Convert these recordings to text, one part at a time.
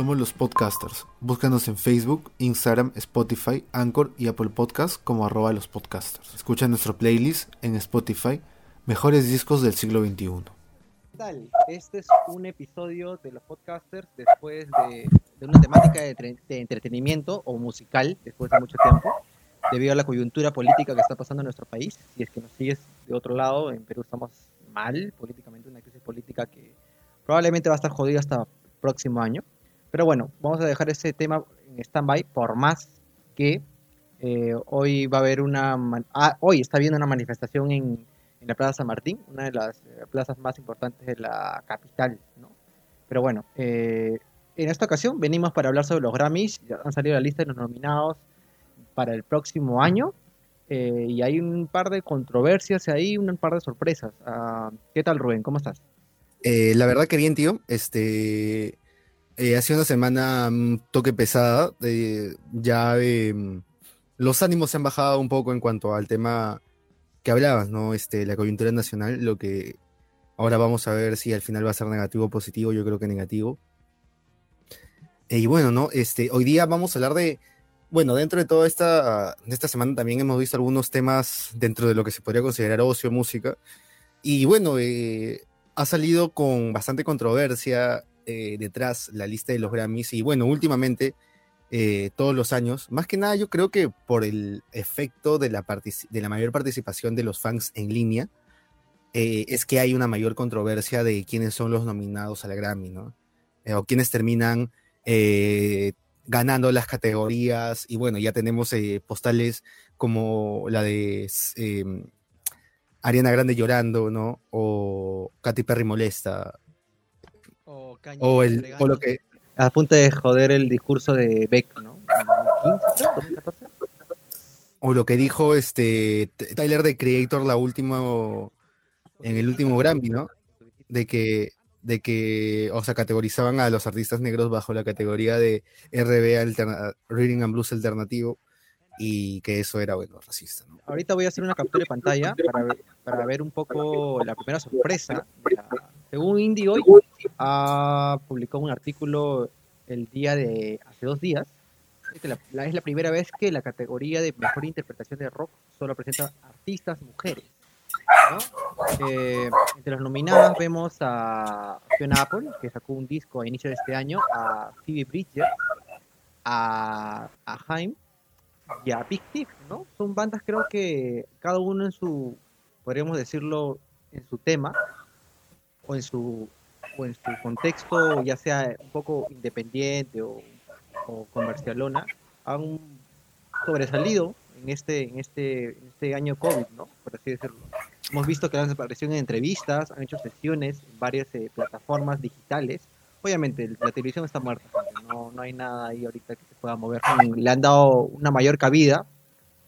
Somos los podcasters. Búscanos en Facebook, Instagram, Spotify, Anchor y Apple Podcasts como arroba los podcasters. Escucha nuestro playlist en Spotify, Mejores Discos del Siglo XXI. ¿Qué tal? Este es un episodio de los podcasters después de, de una temática de, de entretenimiento o musical después de mucho tiempo, debido a la coyuntura política que está pasando en nuestro país. Si es que nos sigues de otro lado, en Perú estamos mal políticamente, una crisis política que probablemente va a estar jodida hasta el próximo año. Pero bueno, vamos a dejar ese tema en stand-by, por más que eh, hoy va a haber una... ah, hoy está habiendo una manifestación en, en la Plaza San Martín, una de las eh, plazas más importantes de la capital, ¿no? Pero bueno, eh, en esta ocasión venimos para hablar sobre los Grammys, ya han salido la lista de los nominados para el próximo año, eh, y hay un par de controversias ahí, un par de sorpresas. Ah, ¿Qué tal, Rubén? ¿Cómo estás? Eh, la verdad que bien, tío. Este eh, una semana un toque pesada. eh, ya eh, los ánimos se han bajado un poco en cuanto al tema que hablabas, ¿no? Este, la coyuntura nacional, lo que ahora vamos a ver si al final va a ser negativo o positivo. Yo creo que negativo. Eh, y bueno, ¿no? Este, hoy día vamos a hablar de. Bueno, dentro de toda esta, de esta semana también hemos visto algunos temas dentro de lo que se podría considerar ocio, música. Y bueno, eh, ha salido con bastante controversia eh, detrás la lista de los Grammys y bueno, últimamente, eh, todos los años, más que nada yo creo que por el efecto de la, de la mayor participación de los fans en línea, eh, es que hay una mayor controversia de quiénes son los nominados al Grammy, ¿no? Eh, o quiénes terminan ganando las categorías y bueno, ya tenemos postales como la de... eh, Ariana Grande llorando, ¿no? O Katy Perry molesta. O, O, el, o lo que. A punto de joder el discurso de Beck, ¿no? ¿En 2015, creo? 2014. O lo que dijo este Tyler de Creator la última en el último Grammy, ¿no? De que de que, o sea, categorizaban a los artistas negros bajo la categoría de RB alterna- Reading and Blues alternativo y que eso era bueno, racista, ¿no? Ahorita voy a hacer una captura de pantalla para ver, para ver un poco la primera sorpresa. La- según Indie hoy, ha publicado un artículo el día de hace dos días. Es la, primera vez que la categoría de mejor interpretación de rock solo presenta artistas mujeres. Eh, entre los nominados vemos a Fiona Apple, que sacó un disco a inicio de este año, a Phoebe Bridger, a, a Haim y a Big Thief, ¿no? Son bandas creo que cada uno en su, podríamos decirlo, en su tema o en su en su contexto, ya sea un poco independiente o, comercialona, han sobresalido en este, en este, este año COVID, ¿no? Por así decirlo. Hemos visto que han aparecido en entrevistas, han hecho sesiones en varias eh, plataformas digitales. Obviamente, la televisión está muerta, no, no hay nada ahí ahorita que se pueda mover. Le han dado una mayor cabida,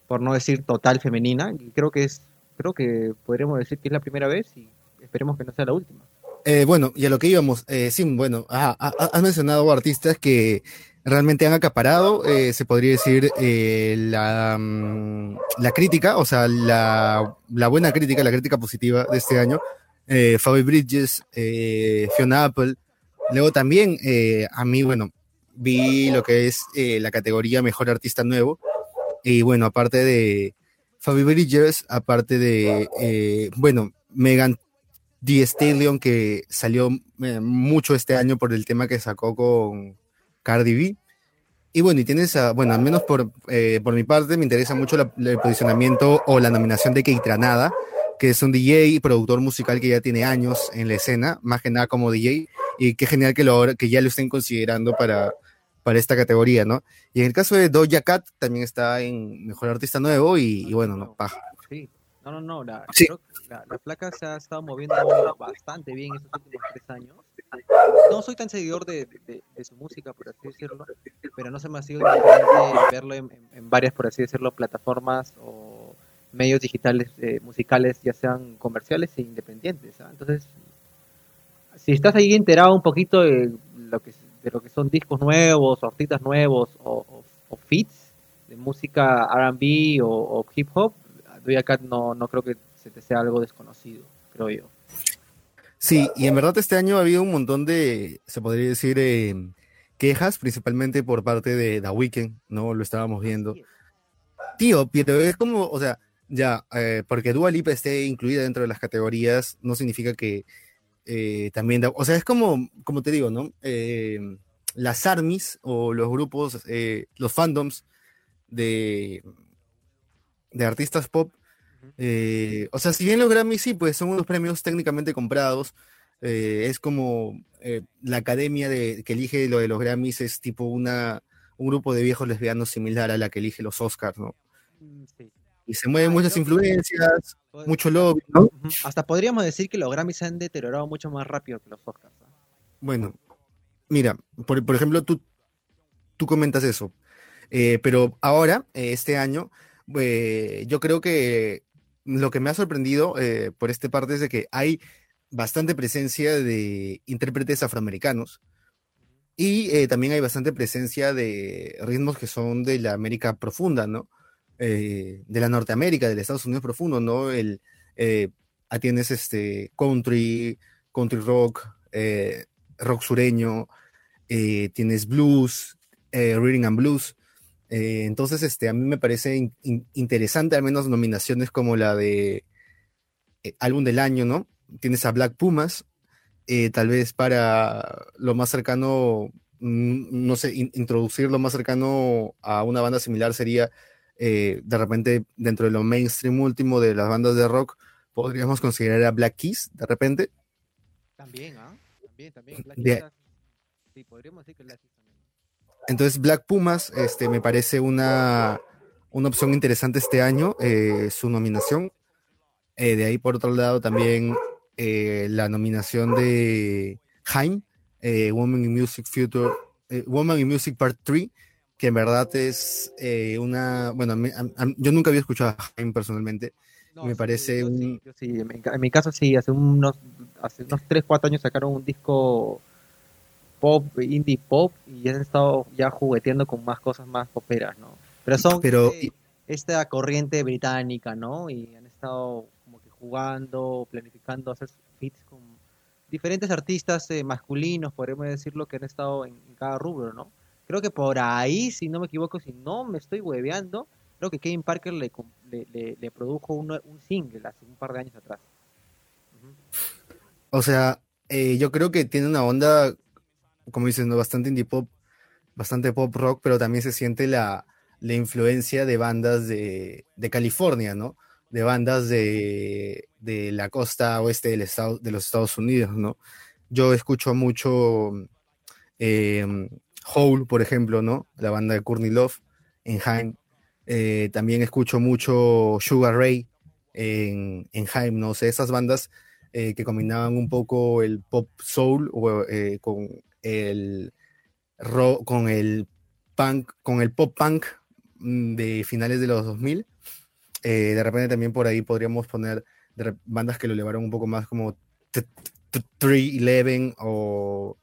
por no decir total femenina, y creo que es, creo que podríamos decir que es la primera vez y esperemos que no sea la última. Eh, bueno, y a lo que íbamos, eh, sí, bueno, ah, has mencionado artistas que realmente han acaparado, eh, se podría decir, eh, la, mm, la crítica, o sea, la, la buena crítica, la crítica positiva de este año. Phoebe Bridges, Fiona Apple. Luego también, a mí, bueno, vi lo que es la categoría Mejor Artista Nuevo. Y bueno, aparte de Phoebe Bridges, aparte de, bueno, Megan The Stallion que salió eh, mucho este año por el tema que sacó con Cardi B. Y bueno, y tienes, a- bueno, al menos por, eh, por mi parte, me interesa mucho la- el posicionamiento o la nominación de Keitranada, que es un DJ y productor musical que ya tiene años en la escena, más que nada como DJ, y qué genial que, lo, que ya lo estén considerando para, para esta categoría, ¿no? Y en el caso de Doja Cat, también está en Mejor Artista Nuevo, y, y bueno, no, paja. No, no, no, la, Sí. la, la placa se ha estado moviendo bastante bien estos últimos tres años. No soy tan seguidor de, de- de su música, por así decirlo, pero no se me ha sido indiferente verlo en, en- en varias, por así decirlo, plataformas o medios digitales eh, musicales, ya sean comerciales e independientes. ¿ah? Entonces, si estás ahí enterado un poquito de lo que, de lo que son discos nuevos, artistas nuevos, o, o, o feats de música R&B o, o hip hop, Doja Cat no, no creo que se te sea algo desconocido, creo yo. Sí, y en verdad este año ha habido un montón de, se podría decir, eh, quejas, principalmente por parte de The Weeknd, ¿no? Lo estábamos viendo. Tío, pero es como, o sea, ya, eh, porque Dua Lipa esté incluida dentro de las categorías, no significa que eh, también, o sea, es como, como te digo, ¿no? Las armies o los grupos, los fandoms de, de artistas pop, o sea, si bien los Grammy sí, pues son unos premios técnicamente comprados, es como la academia de, que elige lo de los Grammys es tipo una, un grupo de viejos lesbianos similar a la que elige los Oscars, ¿no? Mm, sí. Y se mueven ah, muchas influencias, mucho lobby, ¿no? Hasta podríamos decir que los Grammys se han deteriorado mucho más rápido que los Oscars. Bueno, mira, por, por, ejemplo, tú, tú comentas eso. Eh, pero ahora, eh, este año, eh, yo creo que lo que me ha sorprendido por esta parte es de que hay bastante presencia de intérpretes afroamericanos y también hay bastante presencia de ritmos que son de la América profunda, ¿no? Eh, de la Norteamérica, del Estados Unidos profundo, ¿no? El, eh, atiendes este country, country rock, eh, rock sureño, tienes blues, reading and blues. Entonces, este, a mí me parece interesante, al menos nominaciones como la de álbum del año, ¿no? Tienes a Black Pumas, tal vez para lo más cercano, mm, no sé, introducir lo más cercano a una banda similar sería eh, de repente dentro de lo mainstream último de las bandas de rock, podríamos considerar a Black Keys, de repente. También, ¿ah? También, también. Black Keys, sí, podríamos decir que Black Keys. Entonces, Black Pumas este, me parece una, una opción interesante este año, eh, su nominación. Eh, de ahí, por otro lado, también la nominación de Haim, Woman in Music Future, Woman in Music Part 3, que en verdad es eh, una, bueno, yo nunca había escuchado a Jaime personalmente, me parece un... Sí, en, mi, caso sí, hace unos, hace unos 3, 4 años sacaron un disco pop, indie pop, y han estado ya jugueteando con más cosas más poperas, ¿no? Pero son Pero, esta corriente británica, ¿no? Y han estado como que jugando, planificando hacer fits con diferentes artistas eh, masculinos, podríamos decirlo, que han estado en cada rubro, ¿no? Creo que por ahí, si no me equivoco, si no me estoy hueveando, creo que Kevin Parker le, le, produjo un, single hace un par de años atrás. O sea, eh, yo creo que tiene una onda, como dices, ¿no? bastante indie pop, bastante pop rock, pero también se siente la, influencia de bandas de, California, ¿no? De bandas de, la costa oeste del estado, de los Estados Unidos, ¿no? Yo escucho mucho eh, Hole, por ejemplo, ¿no? La banda de Courtney Love en Haim. Eh, también escucho mucho Sugar Ray en, en Haim, ¿no? O sea, esas bandas eh, que combinaban un poco el pop soul eh, con el rock, con el punk, con el pop punk mm, de finales de los 2000. de repente también por ahí podríamos poner bandas que lo llevaron un poco más como 311 o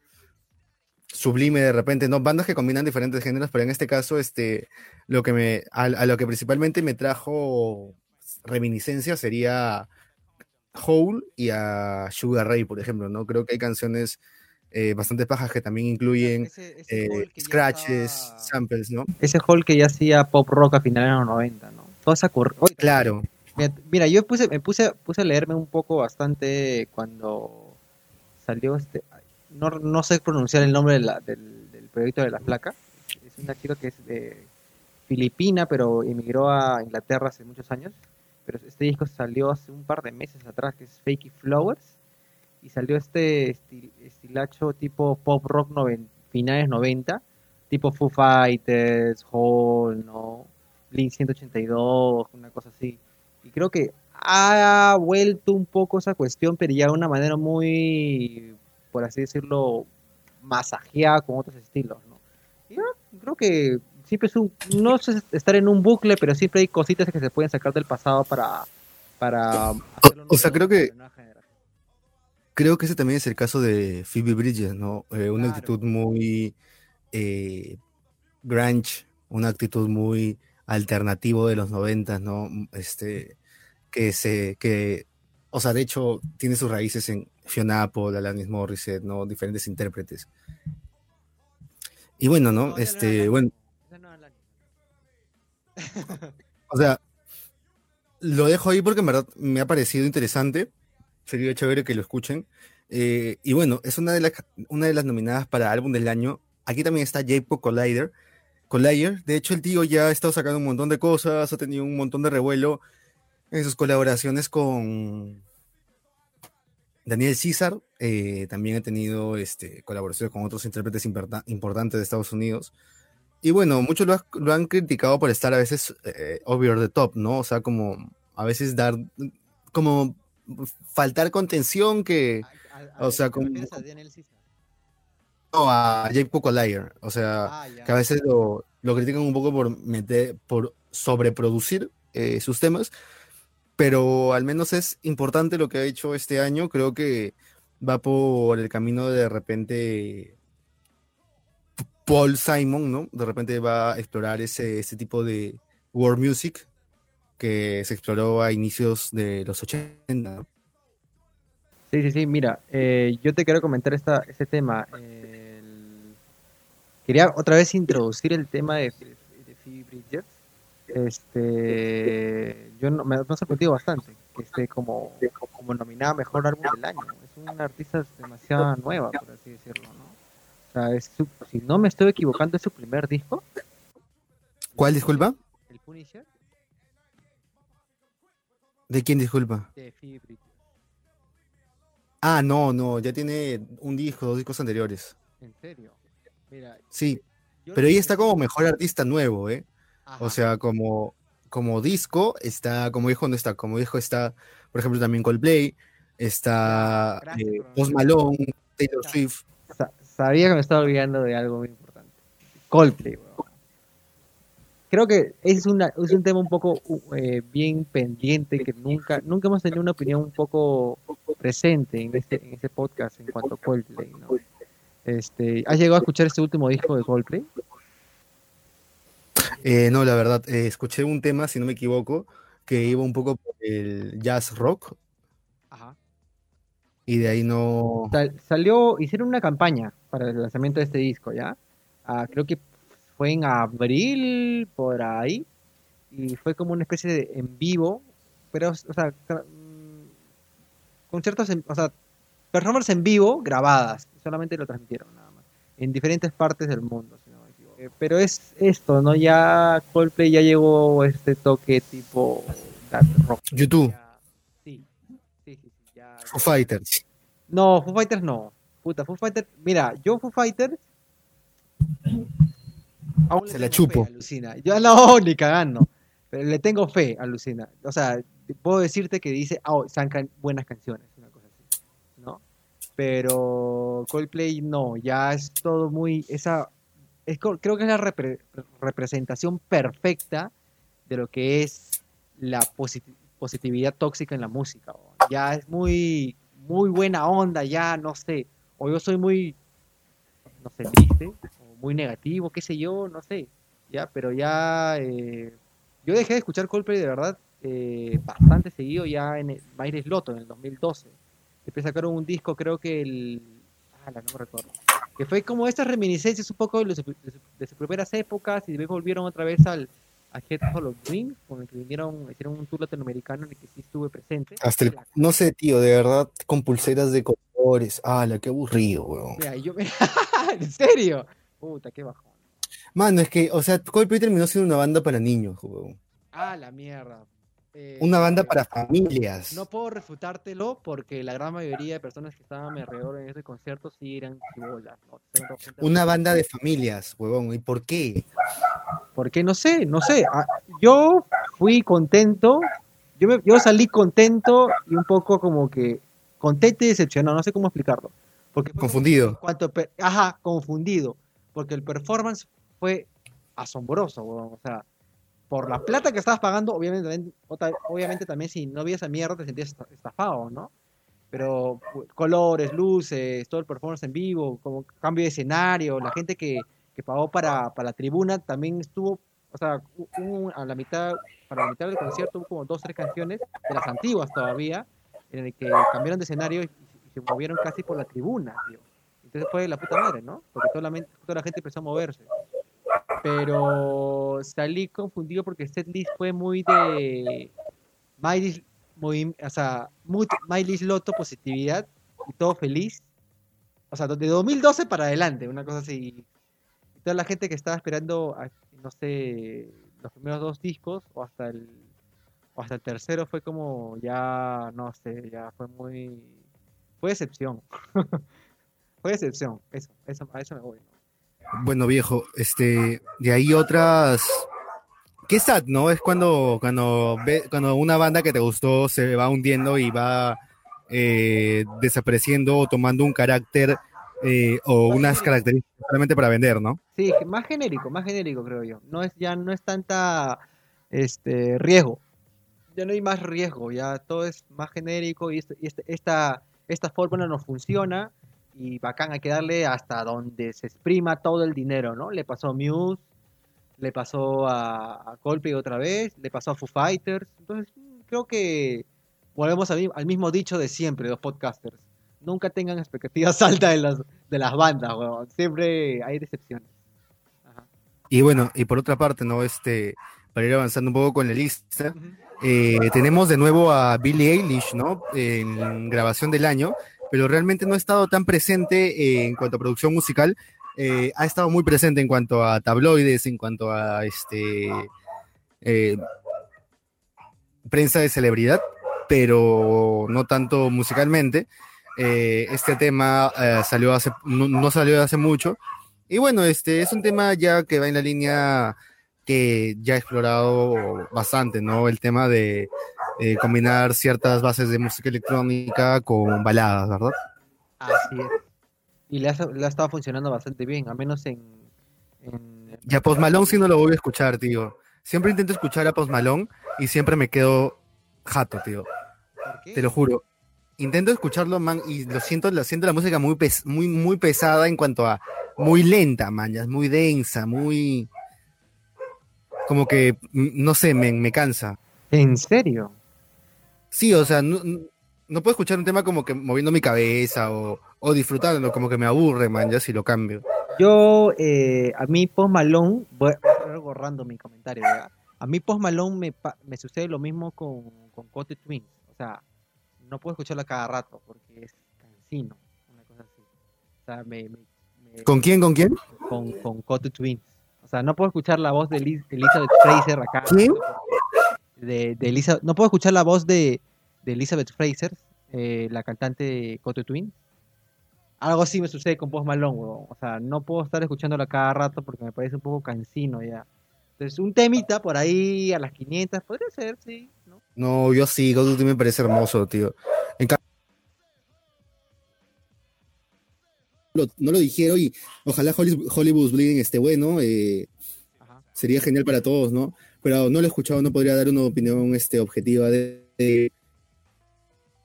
sublime de repente, ¿no? Bandas que combinan diferentes géneros, pero en este caso, este, lo que me, a, lo que principalmente me trajo reminiscencia sería Hole y a Sugar Ray, por ejemplo, ¿no? Creo que hay canciones eh, bastante pajas que también incluyen eh, scratches, samples, ¿no? Ese Hole que ya hacía pop rock a finales de los 90, ¿no? Toda esa Claro. Mira, yo puse, me puse, puse a leerme un poco bastante cuando salió este, no, no sé pronunciar el nombre del, proyecto de la placa. Es una chica que es de Filipina, pero emigró a Inglaterra hace muchos años. Pero este disco salió hace un par de meses atrás, que es Fakey Flowers. Y salió este estilacho tipo pop rock finales 90, tipo Foo Fighters, Hall, ¿no? Blink 182, una cosa así. Y creo que ha vuelto un poco esa cuestión, pero ya de una manera muy por así decirlo, masajeada con otros estilos, ¿no? creo que siempre es un, no sé estar en un bucle, pero siempre hay cositas que se pueden sacar del pasado para, para o, sea, creo que creo que ese también es el caso de Phoebe Bridges, ¿no? Eh, una actitud muy eh, grunge, una actitud muy alternativo de los noventas, ¿no? Este, que se, que, o sea, de hecho, tiene sus raíces en Fiona Apple, Alanis Morissette, ¿no? Diferentes intérpretes. Y bueno, ¿no? Este, bueno, no o sea, lo dejo ahí porque en verdad me ha parecido interesante. Sería chévere que lo escuchen. Eh, y bueno, es una de, las, una de las nominadas para álbum del año. Aquí también está J-Pop Collider. Collider, de hecho, el tío ya ha estado sacando un montón de cosas, ha tenido un montón de revuelo en sus colaboraciones con Daniel César. eh, también ha tenido este, colaboraciones con otros intérpretes importa- importantes de Estados Unidos. Y bueno, muchos lo, ha- lo han criticado por estar a veces eh, over the top, ¿no? O sea, como a veces dar, como faltar contención que A- O sea, ¿te como- no, a Jake Collier. O sea, Ah, que a veces lo, lo critican un poco por meter, por sobreproducir eh, sus temas, pero al menos es importante lo que ha hecho este año. Creo que va por el camino de, de repente Paul Simon, ¿no? De repente va a explorar ese, ese tipo de world music que se exploró a inicios de los 80. ¿no? Sí, sí, sí, mira, eh, yo te quiero comentar esta, este tema. el- Quería otra vez introducir el tema de, de Phoebe Bridgers. Este, yo no, me, me ha sorprendido bastante que esté como, como nominada a Mejor Álbum del Año. Es una artista demasiado nueva, por así decirlo, ¿no? O sea, es su- si no me estoy equivocando, es su primer disco, ¿Cuál, disculpa? el Punisher, ¿De quién, disculpa? de Bridgers. Ah, no, no, ya tiene un disco, dos discos anteriores. En serio. Mira, Sí, yo pero ella está como mejor artista nuevo, ¿eh? Ajá. O sea, como, como disco, está, como dijo, no está, como dijo, está, por ejemplo, también Coldplay, está Ya, gracias eh, Post Malone, Taylor. Swift. Sa- sabía que me estaba olvidando de algo muy importante. Coldplay, weón. Creo que es, una, es un tema un poco eh, bien pendiente que nunca, nunca hemos tenido una opinión un poco presente en este, en este podcast en cuanto a Coldplay, ¿no? Este, ¿Has llegado a escuchar este último disco de Coldplay? Eh, no, la verdad, eh, escuché un tema, si no me equivoco, que iba un poco por el jazz rock Ajá. y de ahí no... Sal- salió, hicieron una campaña para el lanzamiento de este disco, ¿ya? Ah, creo que fue en abril, por ahí, y fue como una especie de en vivo, pero, o sea, mm, conciertos, en, o sea, performances en vivo grabadas, solamente lo transmitieron nada más, en diferentes partes del mundo, si no me equivoco. Eh, pero es esto, ¿no? Ya Coldplay ya llegó este toque tipo rock. YouTube, Ya- sí, sí, sí, sí, ya- Foo Fighters. no, Foo Fighters no. Puta, Foo Fighters. Mira, yo Foo Fighters. Aún le Se la fe, chupo. alucina. Yo no, ni cagando. Pero le tengo fe, alucina. O sea, puedo decirte que dice, ah, oh, sacan buenas canciones, una cosa así. ¿No? Pero Coldplay no, ya es todo muy. Esa. Es, creo que es la repre- representación perfecta de lo que es la posit- positividad tóxica en la música. Ya es muy, muy buena onda, ya no sé. O yo soy muy, no sé, triste, muy negativo, qué sé yo, no sé. Ya, pero ya. eh, yo dejé de escuchar Coldplay de verdad eh, bastante seguido ya en el Baires Loto en el 2012. Después sacaron un disco, creo que el. Ah, no me recuerdo. Que fue como estas reminiscencias un poco de, su- de su- de sus primeras épocas y después volvieron otra vez al a Head Full of Dreams, con el que vinieron, hicieron un tour latinoamericano en el que sí estuve presente. Hasta el- no sé, tío, de verdad, con pulseras de colores. Ah, qué aburrido, weón. Mira, yo me... ¿En serio? Puta, qué bajón. Mano, es que, o sea, Coldplay terminó siendo una banda para niños, weón. Ah, la mierda. Eh, Una banda para familias. No puedo refutártelo porque la gran mayoría de personas que estaban alrededor en ese concierto sí eran chibolas. Una banda de familias, huevón. ¿Y por qué? Porque no sé, no sé. ah, Yo fui contento, yo, me- yo salí contento y un poco como que contento y decepcionado, no sé cómo explicarlo. Porque Confundido. cuanto ajá, confundido. Porque el performance fue asombroso, weón, O sea, por la plata que estabas pagando, obviamente obviamente también si no vi esa mierda te sentías esta- estafado, ¿no? Pero pu- colores, luces, todo el performance en vivo, como cambio de escenario, la gente que, que pagó para, para la tribuna también estuvo, o sea, hubo a la mitad, para la mitad del concierto hubo como dos, tres canciones, de las antiguas todavía, en el que cambiaron de escenario y, y se movieron casi por la tribuna, tío. Entonces fue la puta madre, ¿no? Porque toda la, toda la gente empezó a moverse. Pero salí confundido porque setlist fue muy de Miley, muy, o sea, muy, Miley Loto, positividad y todo feliz. O sea, de 2012 para adelante, una cosa así. Y toda la gente que estaba esperando, a- no sé, los primeros dos discos o hasta el o hasta el tercero fue como ya, no sé, ya fue muy... Fue decepción. fue decepción, eso, eso, a eso me voy. ¿no? Bueno, viejo, este, de ahí otras. Qué sad, ¿no? Es cuando, cuando, ve, cuando una banda que te gustó se va hundiendo y va eh, desapareciendo o tomando un carácter eh, o unas características solamente para vender, ¿no? Sí, más genérico, más genérico creo yo. No es, ya no es tanta este riesgo. Ya no hay más riesgo, ya todo es más genérico y, este- y este- esta, esta fórmula no funciona y bacán, hay que darle hasta donde se exprima todo el dinero, ¿no? Le pasó a Muse, le pasó a, a Coldplay otra vez, le pasó a Foo Fighters. Entonces, mm, creo que volvemos al, mi- al mismo dicho de siempre, los podcasters. Nunca tengan expectativas altas de las, de las bandas, weón. Siempre hay decepciones. Ajá. Y bueno, y por otra parte, ¿no? Este, para ir avanzando un poco con la lista, eh, tenemos de nuevo a Billie Eilish, ¿no? En grabación del año, pero realmente no ha estado tan presente eh, en cuanto a producción musical. eh, ha estado muy presente en cuanto a tabloides, en cuanto a este eh, prensa de celebridad, pero no tanto musicalmente. Este tema salió hace, no, no salió hace mucho. Y bueno, este es un tema ya que va en la línea que ya he explorado bastante, ¿no? El tema de eh, combinar ciertas bases de música electrónica con baladas, ¿verdad? Así es. Y le ha, le ha estado funcionando bastante bien, al menos en... en Y a Post Malone sí no lo voy a escuchar, tío. Siempre intento escuchar a Post Malone y siempre me quedo jato, tío. ¿Por qué? Te lo juro. Intento escucharlo, man, y lo siento, lo siento la música muy, pes- muy, muy pesada en cuanto a muy lenta, man, ya es muy densa, muy como que mm, no sé, me, me cansa. ¿En serio? Sí, o sea, no, puedo escuchar un tema como que moviendo mi cabeza o, o disfrutándolo, como que me aburre, man, ya si lo cambio. Yo, eh, a mí Post Malone, voy a hacer algo random mi comentario, ¿verdad? A mí Post Malone me, me sucede lo mismo con, con Cote Twins. O sea, no puedo escucharla cada rato porque es cansino, una cosa así. O sea, me... me- me- ¿Con quién, con quién? con, con Cote Twins. O sea, no puedo escuchar la voz de Elizabeth Fraser acá. ¿Quién? De, de Elisa- no puedo escuchar la voz de, de Elizabeth Fraser, eh, la cantante de Cote Twins. Algo así me sucede con Post Malone, huevón. O sea, no puedo estar escuchándola cada rato porque me parece un poco cansino ya. Entonces, un temita por ahí a las 500 podría ser, sí, ¿no? No, yo sí, of War me parece hermoso, tío. En Lo- no lo dijeron y ojalá Holly- Hollywood Bleeding esté bueno, eh, sería genial para todos, ¿no? Pero no lo he escuchado, no podría dar una opinión este, objetiva de,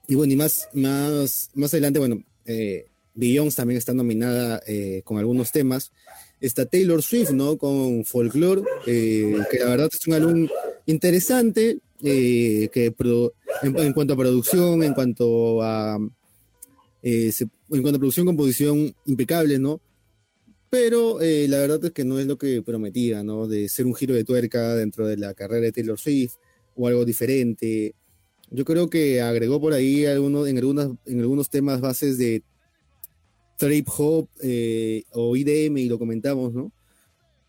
Y bueno, y más, más, más adelante, bueno, eh, Beyoncé también está nominada eh, con algunos temas. Está Taylor Swift, ¿no? Con Folklore, eh, que la verdad es un álbum interesante, eh, que en cuanto a producción, en cuanto a eh, se- en cuanto a producción, composición, impecable, ¿no? Pero eh, la verdad es que no es lo que prometía, ¿no? De ser un giro de tuerca dentro de la carrera de Taylor Swift o algo diferente. Yo creo que agregó por ahí algunos, en, algunas, en algunos temas bases de trip hop eh, o IDM y lo comentamos, ¿no?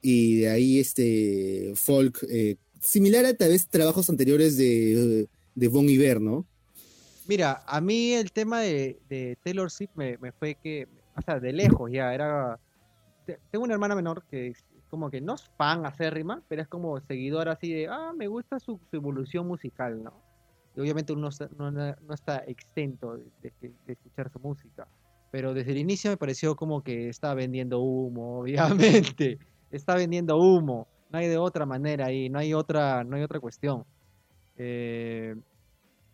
Y de ahí este folk, eh, similar a tal vez trabajos anteriores de, de Bon Iver, ¿no? Mira, a mí el tema de, de Taylor Swift me, me fue que, o sea, de lejos ya, era... te- Tengo una hermana menor que es como que no es fan acérrima, pero es como seguidora así de, ah, me gusta su, su evolución musical, ¿no? Y obviamente uno no, no- está exento de escuchar su música, pero desde el inicio me pareció como que está vendiendo humo, obviamente, está vendiendo humo, no hay de otra manera ahí, no hay otra, no hay otra cuestión. Eh,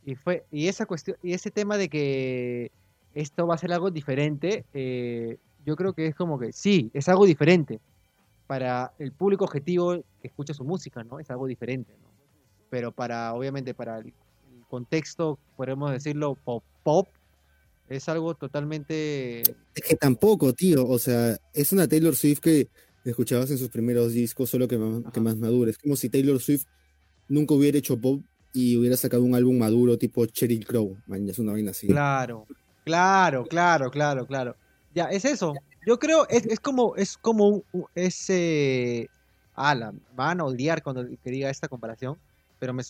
y fue, y esa cuestión, y ese tema de que esto va a ser algo diferente, eh, yo creo que es como que sí, es algo diferente. Para el público objetivo que escucha su música, ¿no? Es algo diferente, ¿no? Pero para, obviamente, para el, contexto, podemos decirlo, pop, pop, Es algo totalmente... Es que tampoco, tío. O sea, es una Taylor Swift que escuchabas en sus primeros discos, solo que más, que más madura. Es como si Taylor Swift nunca hubiera hecho pop y hubiera sacado un álbum maduro tipo Cheryl Crow. Man, es una vaina así. Claro, claro, claro, claro, claro. Ya, es eso. Yo creo, es, es como, es como ese... Ah, la, van a odiar cuando que diga esta comparación, pero me,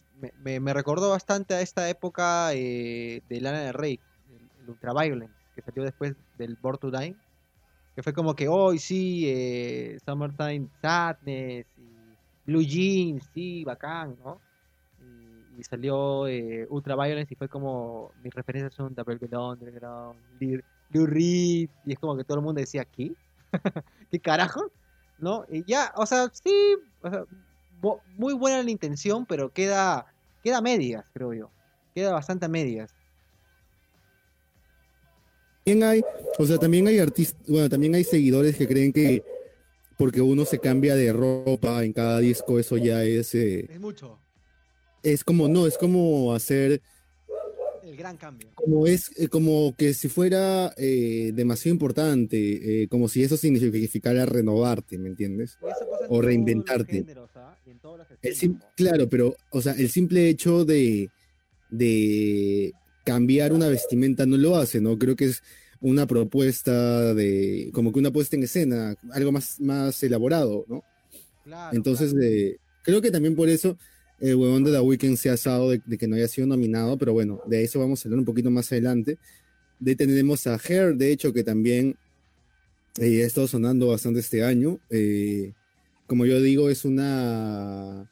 me, me recordó bastante a esta época eh, de Lana del Rey, el, el Ultraviolence, que salió después del Born to Die, que fue como que hoy sí, eh, Summertime Sadness, y Blue Jeans, sí, bacán, ¿no? Y, salió eh, Ultraviolence y fue como, mis referencias son Velvet Underground, Lou Reed, y es como que todo el mundo decía, ¿qué? ¿Qué carajo? ¿No? Y ya, o sea, sí, o sea, muy buena la intención, pero queda, queda a medias, creo yo. Queda bastante a medias. También hay, o sea, también hay artistas, bueno, también hay seguidores que creen que porque uno se cambia de ropa en cada disco, eso ya es... Eh, es mucho. Es como, no, es como hacer el gran cambio. Como es, eh, como que si fuera eh, demasiado importante, eh, como si eso significara renovarte, ¿me entiendes? O reinventarte. Géneros, ¿ah? el claro, pero, o sea, el simple hecho de, de cambiar una vestimenta no lo hace, ¿no? Creo que es una propuesta de, como que una puesta en escena, algo más, más elaborado, ¿no? Claro, Entonces, claro. creo que también por eso el huevón de The Weeknd se ha asado de, de que no haya sido nominado, pero bueno, de eso vamos a hablar un poquito más adelante. De ahí tenemos a Hair, de hecho, que también eh, ha estado sonando bastante este año. Eh, como yo digo, es una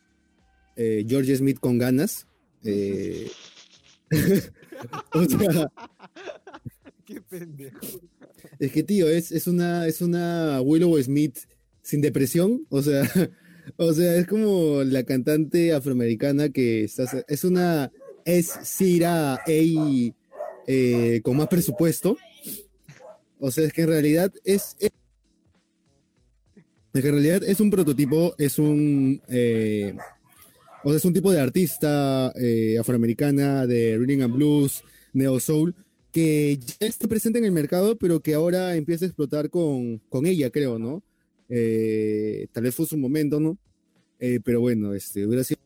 eh, George Smith con ganas. Eh, o sea, Qué pendejo. es que tío, es, es una es una Willow Smith sin depresión, o sea, o sea, es como la cantante afroamericana que está, es una es Cira A eh, con más presupuesto. O sea, es que en realidad es, es, es que en realidad es un prototipo, es un eh, o sea, es un tipo de artista eh, afroamericana de rhythm and blues, neo soul, que ya está presente en el mercado, pero que ahora empieza a explotar con, con ella, creo, ¿no? Eh, tal vez fue su momento, ¿no? Eh, pero bueno, este, hubiera sido,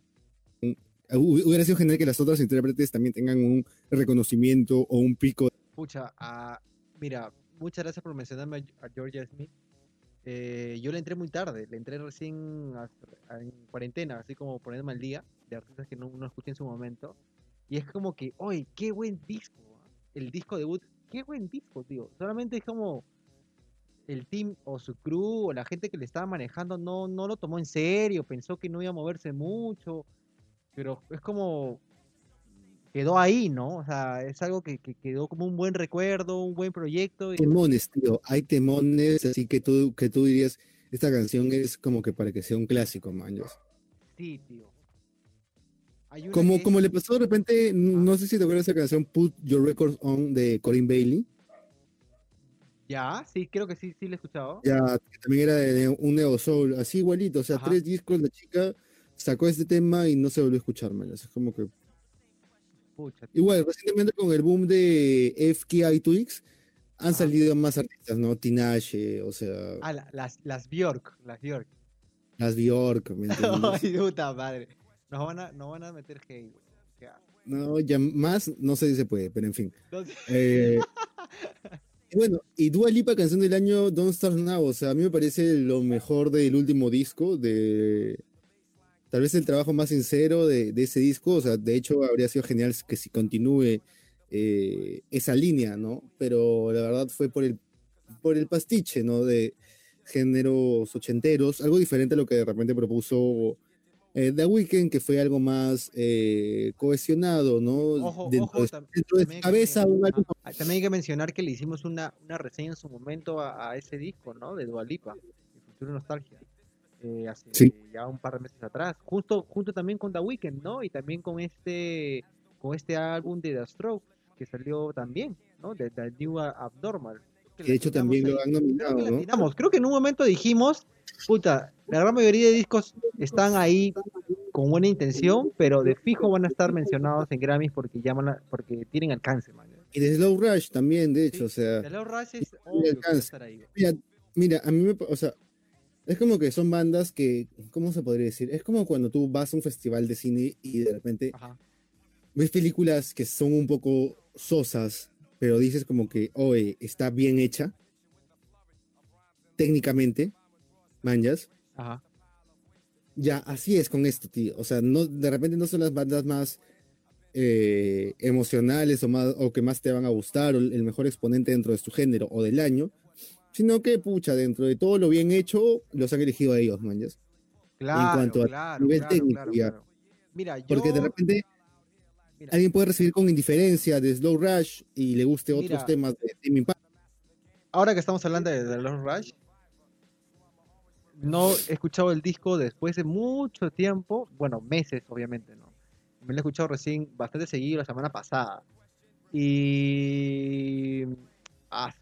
hubiera sido genial que las otras intérpretes también tengan un reconocimiento o un pico. Pucha, ah, mira, muchas gracias por mencionarme a, a Georgia Smith. Eh, yo le entré muy tarde, le entré recién a- a- en cuarentena, así como ponerme al día de artistas que no, no escuché en su momento. Y es como que, oye, qué buen disco. El disco debut, qué buen disco, tío. Solamente es como el team o su crew o la gente que le estaba manejando no, no lo tomó en serio, pensó que no iba a moverse mucho. Pero es como quedó ahí, ¿no? O sea, es algo que, que quedó como un buen recuerdo, un buen proyecto. y- Temones, tío, hay temones, así que tú, que tú dirías, esta canción es como que para que sea un clásico, maños. Sí, tío. Como, que como le pasó de repente, no sé si te acuerdas de esa canción Put Your Records On de Corinne Bailey. Ya, sí, creo que sí, sí lo he escuchado. Ya, que también era de, de un neo soul, así igualito, o sea, Ajá. tres discos, la chica sacó este tema y no se volvió a escuchar, man. Es como que. Pucha. Igual, recientemente con el boom de FKI Twix han Ajá. salido más artistas, ¿no? Tinashe, o sea, Ah, la- las, las Bjork, las Bjork. las Bjork, ¿me entiendes? Ay, puta madre. Nos van a, nos van a meter hate. No, ya más, no sé si se puede, pero en fin. Entonces, Eh, y bueno, y Dua Lipa, canción del año Don't Start Now, o sea, a mí me parece lo mejor del último disco, de tal vez el trabajo más sincero de, ese disco, o sea, de hecho habría sido genial que si continúe eh, esa línea, ¿no? Pero la verdad fue por el, por el pastiche, ¿no? De géneros ochenteros, algo diferente a lo que de repente propuso eh, The Weeknd, que fue algo más eh, cohesionado, ¿no? Ojo, dentro ojo, de, tam- dentro de también su hay que- cabeza, ah, también hay que mencionar que le hicimos una, una reseña en su momento a, a ese disco, ¿no? De Dualipa, de Futuro Nostalgia. eh, hace Sí. ya un par de meses atrás. Justo, junto también con The Weeknd, ¿no? Y también con este, con este álbum de The Stroke, que salió también, ¿no? De The New Abnormal. Que de hecho también lo han Creo nominado, que ¿no? Creo que en un momento dijimos, puta, la gran mayoría de discos están ahí con buena intención, pero de fijo van a estar mencionados en Grammys porque llaman a- porque tienen alcance, man. Y de Slow Rush también, de hecho, o sea. The Low Rush es obvio que va a alcanza. estar ahí. Mira, mira, a mí me, o sea, es como que son bandas que, ¿cómo se podría decir? Es como cuando tú vas a un festival de cine y de repente Ajá. ves películas que son un poco sosas, pero dices como que, oye, está bien hecha, técnicamente, manjas. Ajá. Ya, así es con esto, tío. O sea, no, de repente no son las bandas más eh, emocionales o, más, o que más te van a gustar, o el mejor exponente dentro de su género o del año, sino que, pucha, dentro de todo lo bien hecho, los han elegido a ellos, manjas. Claro, cuanto a claro, nivel claro, técnico, claro, ya. claro. Mira, yo... Porque de repente mira, alguien puede recibir con indiferencia de Slow Rush y le guste otros Mira. temas de Tame Impala. ahora que estamos hablando de The Lost Rush, no he escuchado el disco después de mucho tiempo, bueno, meses obviamente, ¿no? Me lo he escuchado recién bastante seguido la semana pasada. Y... ah,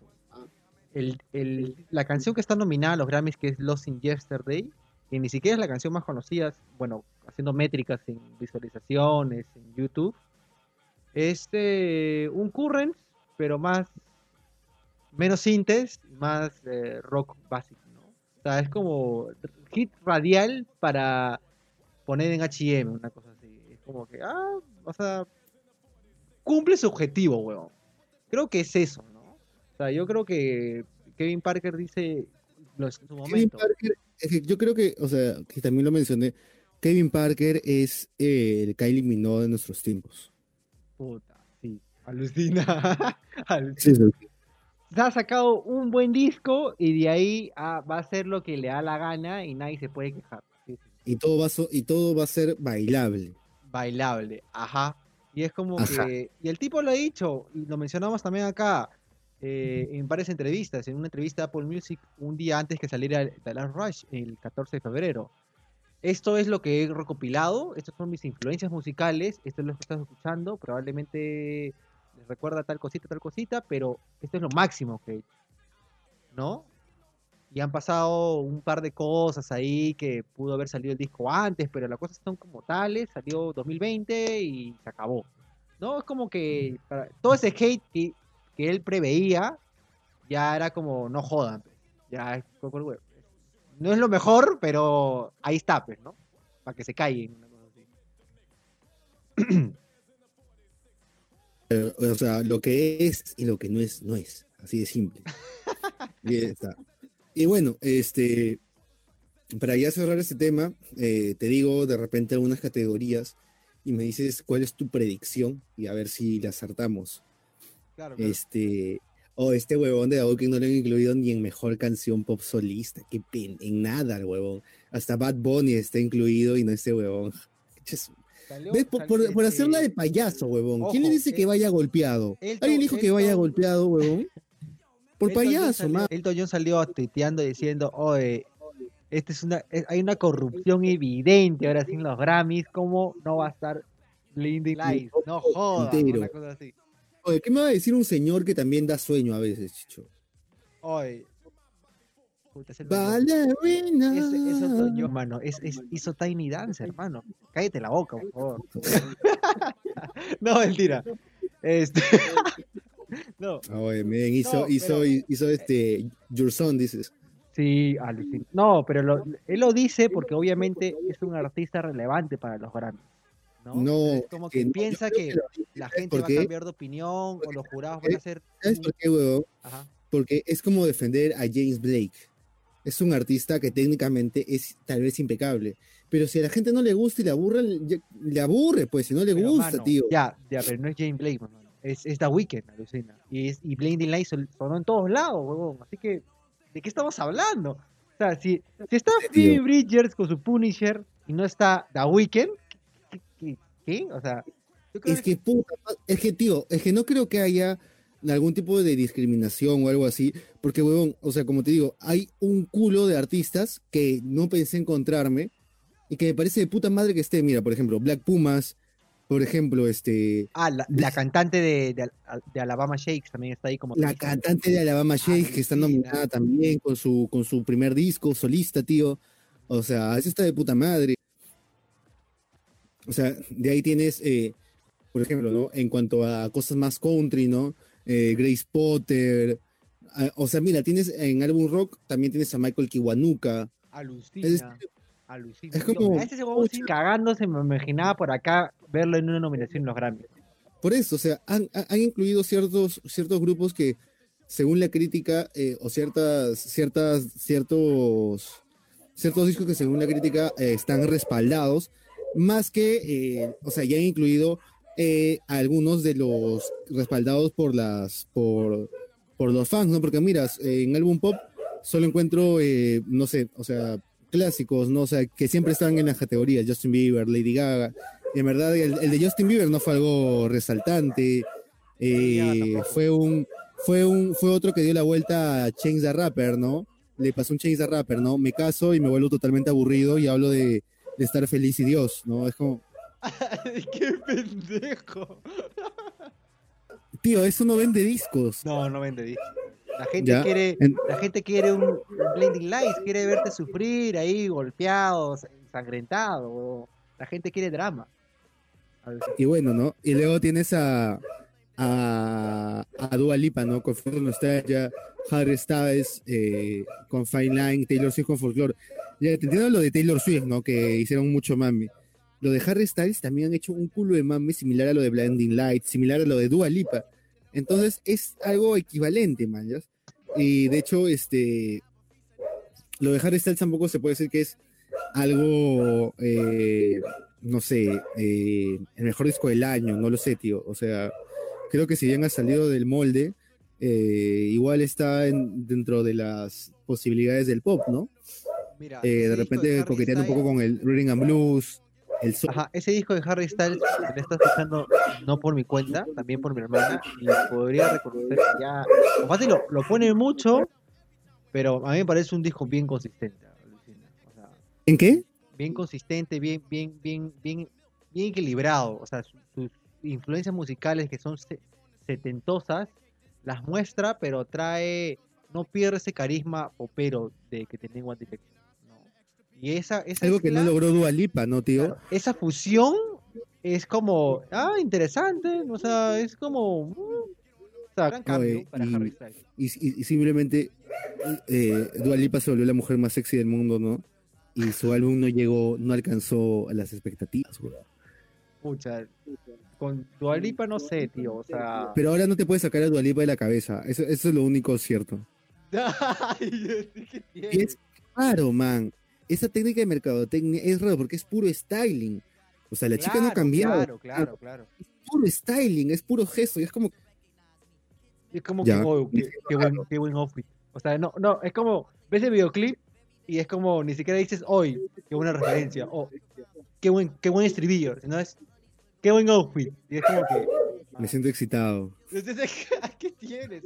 el- la canción que está nominada a los Grammys, que es Lost in Yesterday, que ni siquiera es la canción más conocida, bueno, haciendo métricas en visualizaciones en YouTube, es eh, un Currents, pero más menos sintes, más eh, rock básico, ¿no? O sea, es como hit radial para poner en H&M, una cosa así. Es como que, ah, o sea, cumple su objetivo, weón. Creo que es eso, ¿no? O sea, yo creo que Kevin Parker dice en su Kevin momento. Parker, es que yo creo que, o sea, que también lo mencioné, Kevin Parker es eh, el Kylie Minogue de nuestros tiempos. Puta, sí, alucina. Alucina. Sí, sí. se ha sacado un buen disco y de ahí ah, va a hacer lo que le da la gana y nadie se puede quejar. Sí. Y todo va a, so- y todo va a ser bailable. Bailable, ajá. Y es como Ajá. que. Y el tipo lo ha dicho, y lo mencionamos también acá eh, en varias entrevistas. En una entrevista a Apple Music un día antes que saliera The Last Rush, el 14 de febrero. Esto es lo que he recopilado, estas son mis influencias musicales, esto es lo que estás escuchando, probablemente les recuerda tal cosita, tal cosita, pero esto es lo máximo que he hecho, ¿no? Y han pasado un par de cosas ahí que pudo haber salido el disco antes, pero las cosas son como tales, salió 2020 y se acabó. ¿No? Es como que para- todo ese hate que, que él preveía ya era como, no jodan, pues, ya es poco el huevo. No es lo mejor, pero ahí está, pues, ¿no? Para que se callen. una cosa así. Eh, O sea, lo que es y lo que no es, no es. Así de simple. Y está. Y bueno, este, para ya cerrar este tema, eh, te digo de repente algunas categorías y me dices cuál es tu predicción y a ver si la acertamos. Claro, claro. Este, o este huevón de Aoki no lo han incluido ni en mejor canción pop solista. Qué pena, en nada el huevón. Hasta Bad Bunny está incluido y no este huevón. Ches- Salió- ¿Ves? Por, sal- por, por hacerla de este, payaso, huevón. ¿Quién le dice que vaya golpeado? ¿Alguien dijo que vaya golpeado, huevón? Por payaso, man. Elton John salió tuiteando diciendo, oye, este es una, es- hay una corrupción evidente ahora sin los Grammys, ¿cómo no va a estar Blinding Lights? No jodas, una cosa así. Oye, ¿qué me va a decir un señor que también da sueño a veces, chicho? Oye. Puta, ese. Ballerina. Ese Elton John, mano, es, es- hizo Tiny Dance, hermano. Cállate la boca, por favor. no, mentira. Este... no, Ah, Oye, men, hizo, No, hizo, pero- hizo este, Your Son, dices. Sí, alucin- No, pero lo- él lo dice porque obviamente es un artista relevante para los Grammys. No, No, es como que que piensa que que lo la ¿sabes gente va a cambiar de opinión o los jurados van a ser. ¿Sabes por qué, huevón? Porque es como defender a James Blake. Es un artista que técnicamente es tal vez impecable. Pero si a la gente no le gusta y le aburre, le, le aburre, pues, si no le Pero, gusta, mano, tío. Ya, ya, pero no es James Blake, mano. Es, es The Weeknd, alucina. Y, es, y Blinding Lights son- sonó en todos lados, huevón. Así que, ¿de qué estamos hablando? O sea, si, si está Phoebe. Bridgers con su Punisher y no está The Weeknd. Qué- qué? O sea, yo creo Es que, puta, es que, tío, es que no creo que haya algún tipo de discriminación o algo así, porque, huevón, o sea, como te digo, hay un culo de artistas que no pensé encontrarme y que me parece de puta madre que esté, mira, por ejemplo, Black Pumas, por ejemplo, este, Ah, la, la cantante de, de, de Alabama Shakes también está ahí como la cantante de Alabama Shakes, que está nominada también con su, con su primer disco solista, tío. O sea, eso está de puta madre. O sea, de ahí tienes eh, por ejemplo, ¿no? En cuanto a cosas más country, ¿no? Eh, Grace Potter. ah, o sea, mira, tienes en álbum rock, también tienes a Michael Kiwanuka. Alucina. Es- alucina. es como- A huevón sí cagándose, me imaginaba por acá verlo en una nominación en los Grammy. Por eso, o sea, han, han- han incluido ciertos, ciertos grupos que, según la crítica, eh, o ciertas, ciertas, ciertos, ciertos discos que según la crítica eh, están respaldados, más que, eh, o sea, ya han incluido eh, algunos de los respaldados por las, por, por los fans, ¿no? Porque miras, en álbum pop solo encuentro, eh, no sé, o sea, clásicos, ¿no? O sea, que siempre están en las categorías, Justin Bieber, Lady Gaga, en verdad, el, el de Justin Bieber no fue algo resaltante. fue un, fue un, fue otro que dio la vuelta a Change the Rapper, ¿no? Le pasó un Change the Rapper, ¿no? Me caso y me vuelvo totalmente aburrido y hablo de, de estar feliz y Dios, ¿no? Es como, ¡Qué pendejo! tío, eso no vende discos. No, no vende disco. La gente Ya, quiere, en- la gente quiere un, blinding lights, quiere verte sufrir ahí, golpeado, ensangrentado. La gente quiere drama. Y bueno, ¿no? Y luego tienes a, a, a Dua Lipa, ¿no? Con Nostalgia, Harry Styles, eh, con Fine Line, Taylor Swift con Folklore. Ya te entiendo lo de Taylor Swift, ¿no? Que hicieron mucho mami. Lo de Harry Styles también han hecho un culo de mami similar a lo de Blinding Lights, similar a lo de Dua Lipa. Entonces es algo equivalente, man. Y de hecho, este. Lo de Harry Styles tampoco se puede decir que es algo. eh, no sé, eh, el mejor disco del año, no lo sé, tío. O sea, creo que si bien ha salido del molde, eh, igual está en- dentro de las posibilidades del pop, ¿no? Mira, Eh, de repente coqueteando un poco con el Reading and Blues, el. Ajá, ese disco de Harry Styles lo está escuchando no por mi cuenta, también por mi hermana, y podría reconocer que ya. O fácil lo, lo pone mucho, pero a mí me parece un disco bien consistente. alucina. O sea, ¿En qué? bien consistente, bien, bien, bien, bien, bien equilibrado. O sea, su- sus influencias musicales que son se- setentosas, las muestra, pero trae, no pierde ese carisma popero de que tenía One Direction. ¿No? Y esa, esa Algo que no logró Dua Lipa, ¿no, tío? Claro, esa fusión es como, ah, interesante, o sea, es como, mm, o sea, gran cambio Oye, para y- Harry Styles. Y, y- y simplemente eh, Dua Lipa se volvió la mujer más sexy del mundo, ¿no? Y su álbum no llegó, no alcanzó las expectativas, güey. Pucha, con Dua Lipa no sé, tío, o sea, Pero ahora no te puedes sacar a Dua Lipa de la cabeza. Eso, eso es lo único cierto. Ay, ¿qué Y tiene? es raro, man. Esa técnica de mercadotecnia es raro porque es puro styling. O sea, la chica no ha cambiado. Claro, claro, claro. Es puro styling, es puro gesto. Y es como, Es como Ya. que, oh, qué, qué buen, qué buen outfit. O sea, no, no, es como, ves el videoclip y es como, ni siquiera dices, hoy, qué buena referencia, o qué buen, qué buen estribillo, sino es, qué buen outfit. Y es como que, me siento excitado. ¿qué tienes?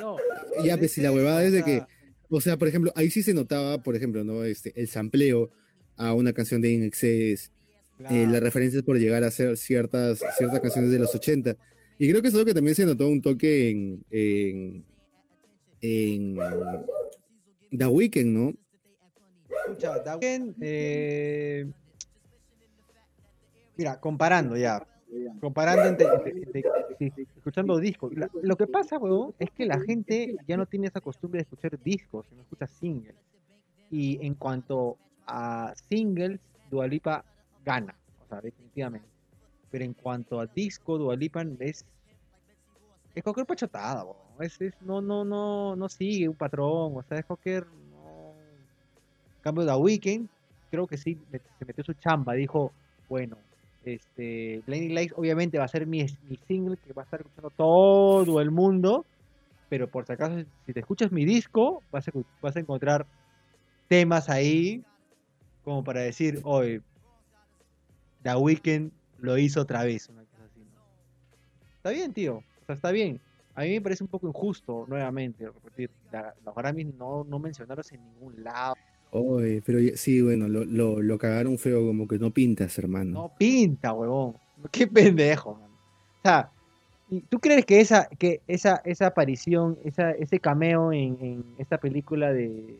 No, Ya, pues si la huevada es de que, o sea, por ejemplo, ahí sí se notaba, por ejemplo, ¿no? Este, el sampleo a una canción de In Excess, sea, eh, las referencias por llegar a hacer ciertas, ciertas canciones de los 80. Y creo que es algo que también se notó un toque en, en, en The Weeknd, ¿no? Escucha, Da Weeknd, eh, mira, comparando ya, comparando entre, escuchando discos. Lo que pasa, es que la gente ya no tiene esa costumbre de escuchar discos, sino escucha singles. Y en cuanto a singles, Dualipa gana, o sea, definitivamente. Pero en cuanto a disco, Dualipa es es cualquier pachotada. Es, no, no, no, no sigue un patrón, o sea, es cualquier no, cambio, The Weeknd, creo que sí, se metió su chamba. Dijo, bueno, este, Blinding Lights obviamente va a ser mi, single que va a estar escuchando todo el mundo. Pero por si acaso, si te escuchas mi disco, vas a, vas a encontrar temas ahí como para decir, hoy The Weeknd lo hizo otra vez. Una cosa así. Está bien, tío. O sea, está bien. A mí me parece un poco injusto, nuevamente, repetir, los Grammys no, no mencionaros en ningún lado. Oye, pero sí, bueno, lo, lo, lo cagaron feo, como que no pintas, hermano. No pinta, huevón. Qué pendejo, man. O sea, ¿y ¿tú crees que esa, que esa, esa aparición, esa, ese cameo en, en esta película de,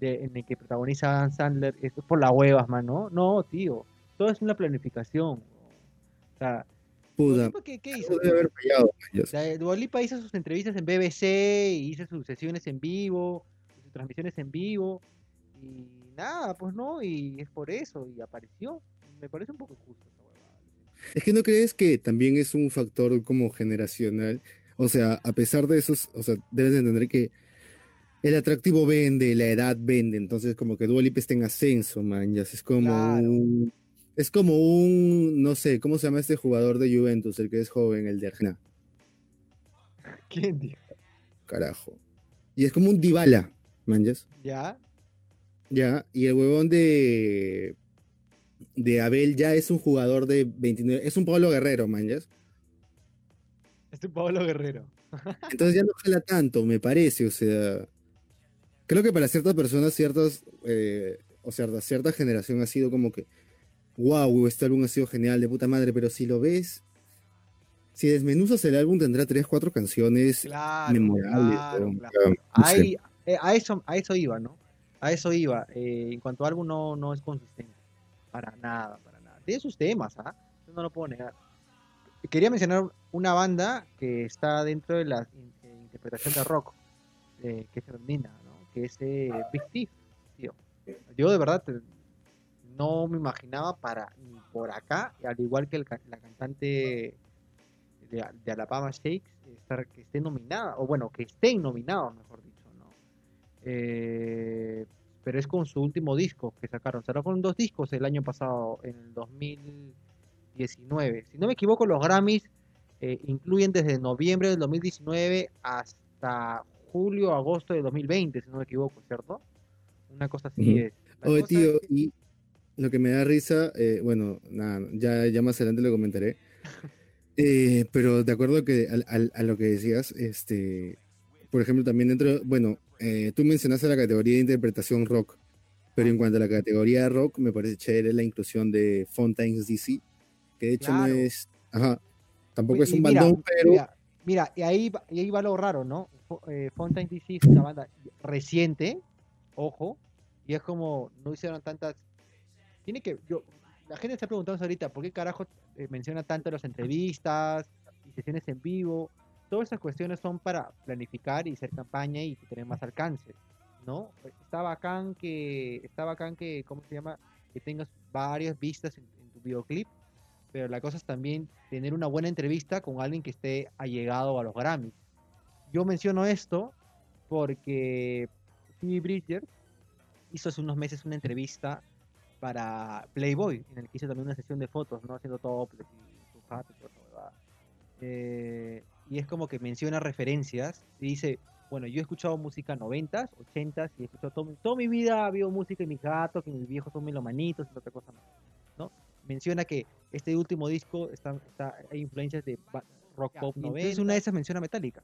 de- en el que protagoniza Adam Sandler es por las huevas, man, ¿no? No, tío. Todo es una planificación. O sea, Dualipa, ¿Qué, qué hizo? debe haber fallado, man, ya. O sea, Dua Lipa hizo sus entrevistas en BBC, y hizo sus sesiones en vivo, sus transmisiones en vivo, y nada, pues no, y es por eso, y apareció. Me parece un poco injusto esa huevada. Es que no crees que también es un factor como generacional. O sea, a pesar de eso, o sea, debes de entender que el atractivo vende, la edad vende, entonces como que Dua Lipa está en ascenso, man, ya es como Claro. un, es como un, no sé, ¿cómo se llama este jugador de Juventus, el que es joven, el de Argentina? ¿Quién dijo? Carajo. Y es como un Dybala, man, ya. ¿Ya? Ya, y el huevón de de Abel ya es un jugador de 29, es un Pablo Guerrero, man, ya. Es un Pablo Guerrero. Entonces ya no jala tanto, me parece, o sea, creo que para ciertas personas, ciertas, eh, o sea, cierta generación ha sido como que, wow, este álbum ha sido genial, de puta madre, pero si lo ves, si desmenuzas el álbum tendrá tres, cuatro canciones Claro, memorables. claro, weón. claro. O sea, no sé. Ahí, eh, a, eso, a eso iba, ¿no? A eso iba. Eh, en cuanto a álbum no, no es consistente. Para nada, para nada. Tiene sus temas, ¿ah? Eso no lo puedo negar. Quería mencionar una banda que está dentro de la in- eh, interpretación de rock, eh, que es femenina, ¿no? Que es eh, Big Thief, tío. Yo de verdad no me imaginaba para ni por acá, al igual que el la cantante de, de Alabama Shakes, estar, que esté nominada, o bueno, que estén nominados, mejor dicho. Eh, pero es con su último disco que sacaron. Sacaron dos discos el año pasado, en el 2019. Si no me equivoco, los Grammys eh, incluyen desde noviembre del 2019 hasta julio, agosto del 2020, si no me equivoco, ¿cierto? Una cosa así es. La Oye, tío, es y lo que me da risa, eh, bueno, nada, ya, ya más adelante lo comentaré. Eh, pero de acuerdo que al- al- a, lo que decías, este, por ejemplo, también dentro, bueno, eh, tú mencionaste la categoría de interpretación rock, pero en cuanto a la categoría rock, me parece chévere la inclusión de Fontaines DC, que de hecho no Claro. es, ajá, tampoco es un mira, bandón, pero Mira, mira, y ahí, y ahí va lo raro, ¿no? Eh, Fontaine DC es una banda reciente, ojo, y es como no hicieron tantas. Tiene que. Yo, la gente está preguntando ahorita, ¿por qué carajo eh, menciona tanto las entrevistas y sesiones en vivo? Todas esas cuestiones son para planificar y hacer campaña y tener más alcance, ¿no? Está bacán que. Está bacán que, ¿cómo se llama? Que tengas varias vistas en, en tu videoclip pero la cosa es también tener una buena entrevista con alguien que esté allegado a los Grammys. Yo menciono esto porque Phoebe Bridgers hizo hace unos meses una entrevista para Playboy, en el que hizo también una sesión de fotos, ¿no? Haciendo topless y su hat y y es como que menciona referencias y dice, bueno, yo he escuchado música 90s, 80s y he escuchado todo, toda mi vida ha habido música en mis gatos, que mis viejos son melomanitos y otra cosa más, ¿no? Menciona que este último disco está, está- hay influencias de rock pop 90. Entonces una de esas menciona Metallica.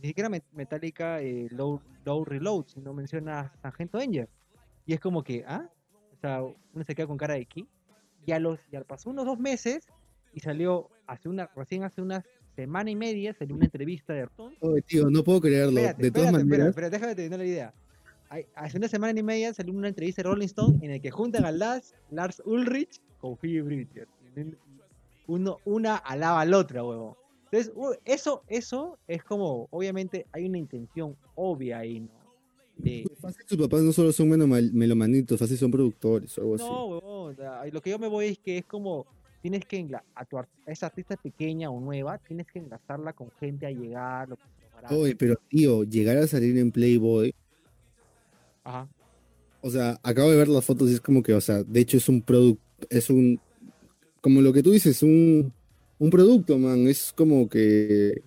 Ni siquiera Met- Metallica eh, low, low Reload, sino menciona Sargento Danger. Y es como que, ¿ah? O sea, uno se queda con cara de aquí. Y a los, y al pasó unos dos meses y salió hace una, recién hace una semana y media salió una entrevista de Ramones. Oye, tío, no puedo creerlo. Espérate, de todas espérate, maneras, espera, déjame terminar la idea. Hace una semana y media salió una entrevista de Rolling Stone en el que juntan a Lars, Lars Ulrich con Phoebe Bridgers. Uno, una alaba al otra, huevo. Entonces, eso, eso es como, obviamente, hay una intención obvia ahí, ¿no? De, fácil tus papás no solo son melomanitos, fácil son productores o algo así. no, huevón, o sea, lo que yo me voy es que es como, tienes que, a, tu art- a esa artista pequeña o nueva, tienes que enlazarla con gente a llegar. Oye, pero tío, llegar a salir en Playboy, Ajá. o sea, acabo de ver las fotos y es como que, o sea, de hecho es un producto, es un, como lo que tú dices, un, un producto, man, es como que,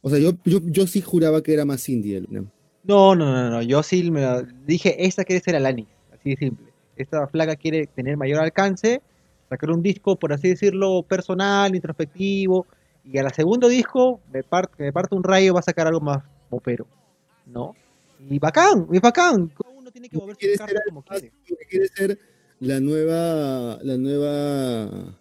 o sea, yo, yo, yo sí juraba que era más indie, ¿no? No, no, no, no, yo sí me dije, esta quiere ser Alanis, así de simple. Esta flaca quiere tener mayor alcance, sacar un disco, por así decirlo, personal, introspectivo, y a la segundo disco me, par- me parte un rayo, va a sacar algo más popero, ¿no? Y bacán, es bacán, uno tiene que mover Quiere como quiere. quiere ser la nueva, la nueva,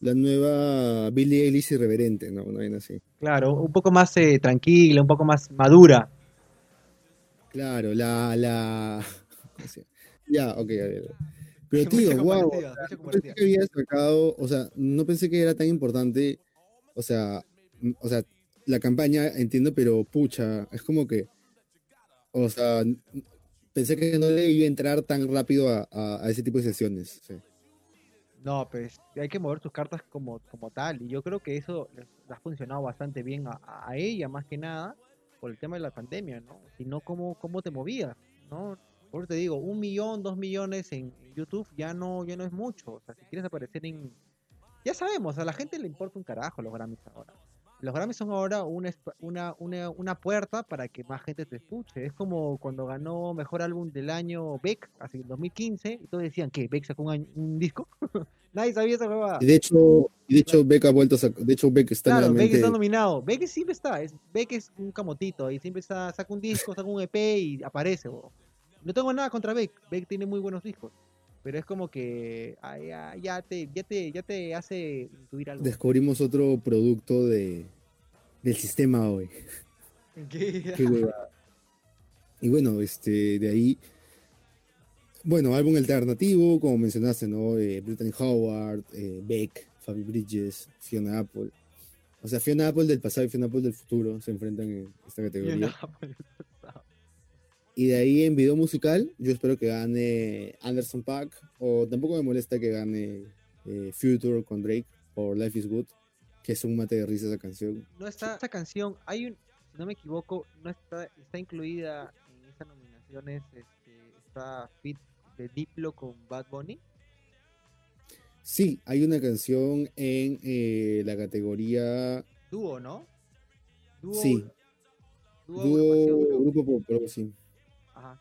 la nueva Billie Eilish irreverente, ¿no? Una vaina así. Claro, un poco más eh, tranquila, un poco más madura. Claro, la, la, ya, ok, a ver. Pero tío, wow. mucha No pensé que había sacado, o sea, no pensé que era tan importante, o sea, o sea, la campaña, entiendo, pero pucha, es como que, o sea, pensé que no le iba a entrar tan rápido a, a- a ese tipo de sesiones. sí. No, pues hay que mover tus cartas como, como tal. Y yo creo que eso les ha funcionado bastante bien a, a ella, más que nada, por el tema de la pandemia, ¿no? Si no, ¿cómo, cómo te movías? ¿No? Por eso te digo, un millón, dos millones en, en YouTube ya no, ya no es mucho. O sea, si quieres aparecer en. Ya sabemos, a la gente le importa un carajo los Grammys ahora. Los Grammys son ahora una, una, una, una puerta para que más gente te escuche. Es como cuando ganó mejor álbum del año Beck, así en 2015, y todos decían que Beck sacó un, año- un disco. Nadie sabía esa huevada. Y de hecho, y de hecho Beck ha vuelto a sac- de hecho Beck está Claro, Beck nuevamente, está nominado. Beck siempre está. Es, Beck es un camotito y siempre está, saca un disco, saca un EP y aparece. bo. No tengo nada contra Beck. Beck tiene muy buenos discos. Pero es como que ah, ya, ya te, ya, te, ya te hace intuir algo. descubrimos otro producto de, del sistema hoy. ¿Qué? Qué huevada. Y bueno, este, de ahí, bueno, álbum alternativo, como mencionaste, ¿no? Eh, Brittany Howard, eh, Beck, Fabi Bridges, Fiona Apple. O sea, Fiona Apple del pasado y Fiona Apple del futuro se enfrentan en esta categoría. Y de ahí en video musical, yo espero que gane Anderson Paak, o tampoco me molesta que gane eh, Future con Drake por Life is Good, que es un mate de risa esa canción. No está esta canción, hay un, si no me equivoco, no está, está incluida en esas nominaciones, este, está Fit de Diplo con Bad Bunny. Sí, hay una canción en eh, la categoría Dúo, ¿no? Dúo, Sí. dúo grupo pop, algo así. Ajá.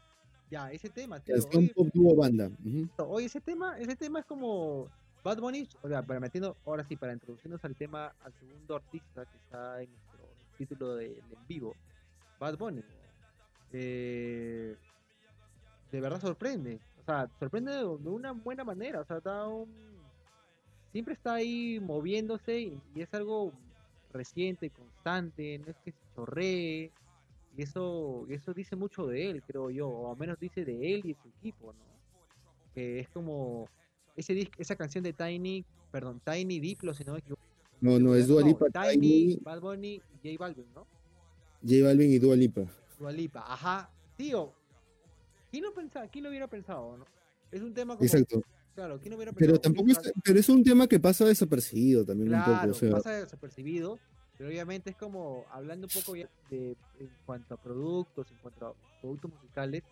Ya, ese tema, tío. Canción Oye, pop, dúo, banda. ujú. oye, ese tema, ese tema es como Bad Bunny, o sea, para metiendo, ahora sí, para introducirnos al tema, al segundo artista que está en nuestro título del en vivo, Bad Bunny. Eh, de verdad sorprende, o sea, sorprende de, de una buena manera, o sea, da un... Siempre está ahí moviéndose y, y es algo reciente, constante, no es que se chorree, y eso, eso dice mucho de él, creo yo, o al menos dice de él y su equipo, ¿no? Que es como ese disc, esa canción de Tiny, perdón, Tiny Diplo, si no me equivoco. No, no, es Dua Lipa, Tiny, Tiny, Bad Bunny y J Balvin, ¿no? J Balvin y Dua Lipa. Dua Lipa, ajá. Tío, ¿quién lo, pensaba, ¿quién lo hubiera pensado, no? Es un tema como... Exacto. Claro, ¿quién lo hubiera Pero pensado? tampoco es, pero es un tema que pasa desapercibido también Claro, un poco. O sea, pasa desapercibido, pero obviamente es como hablando un poco de en cuanto a productos, en cuanto a productos musicales,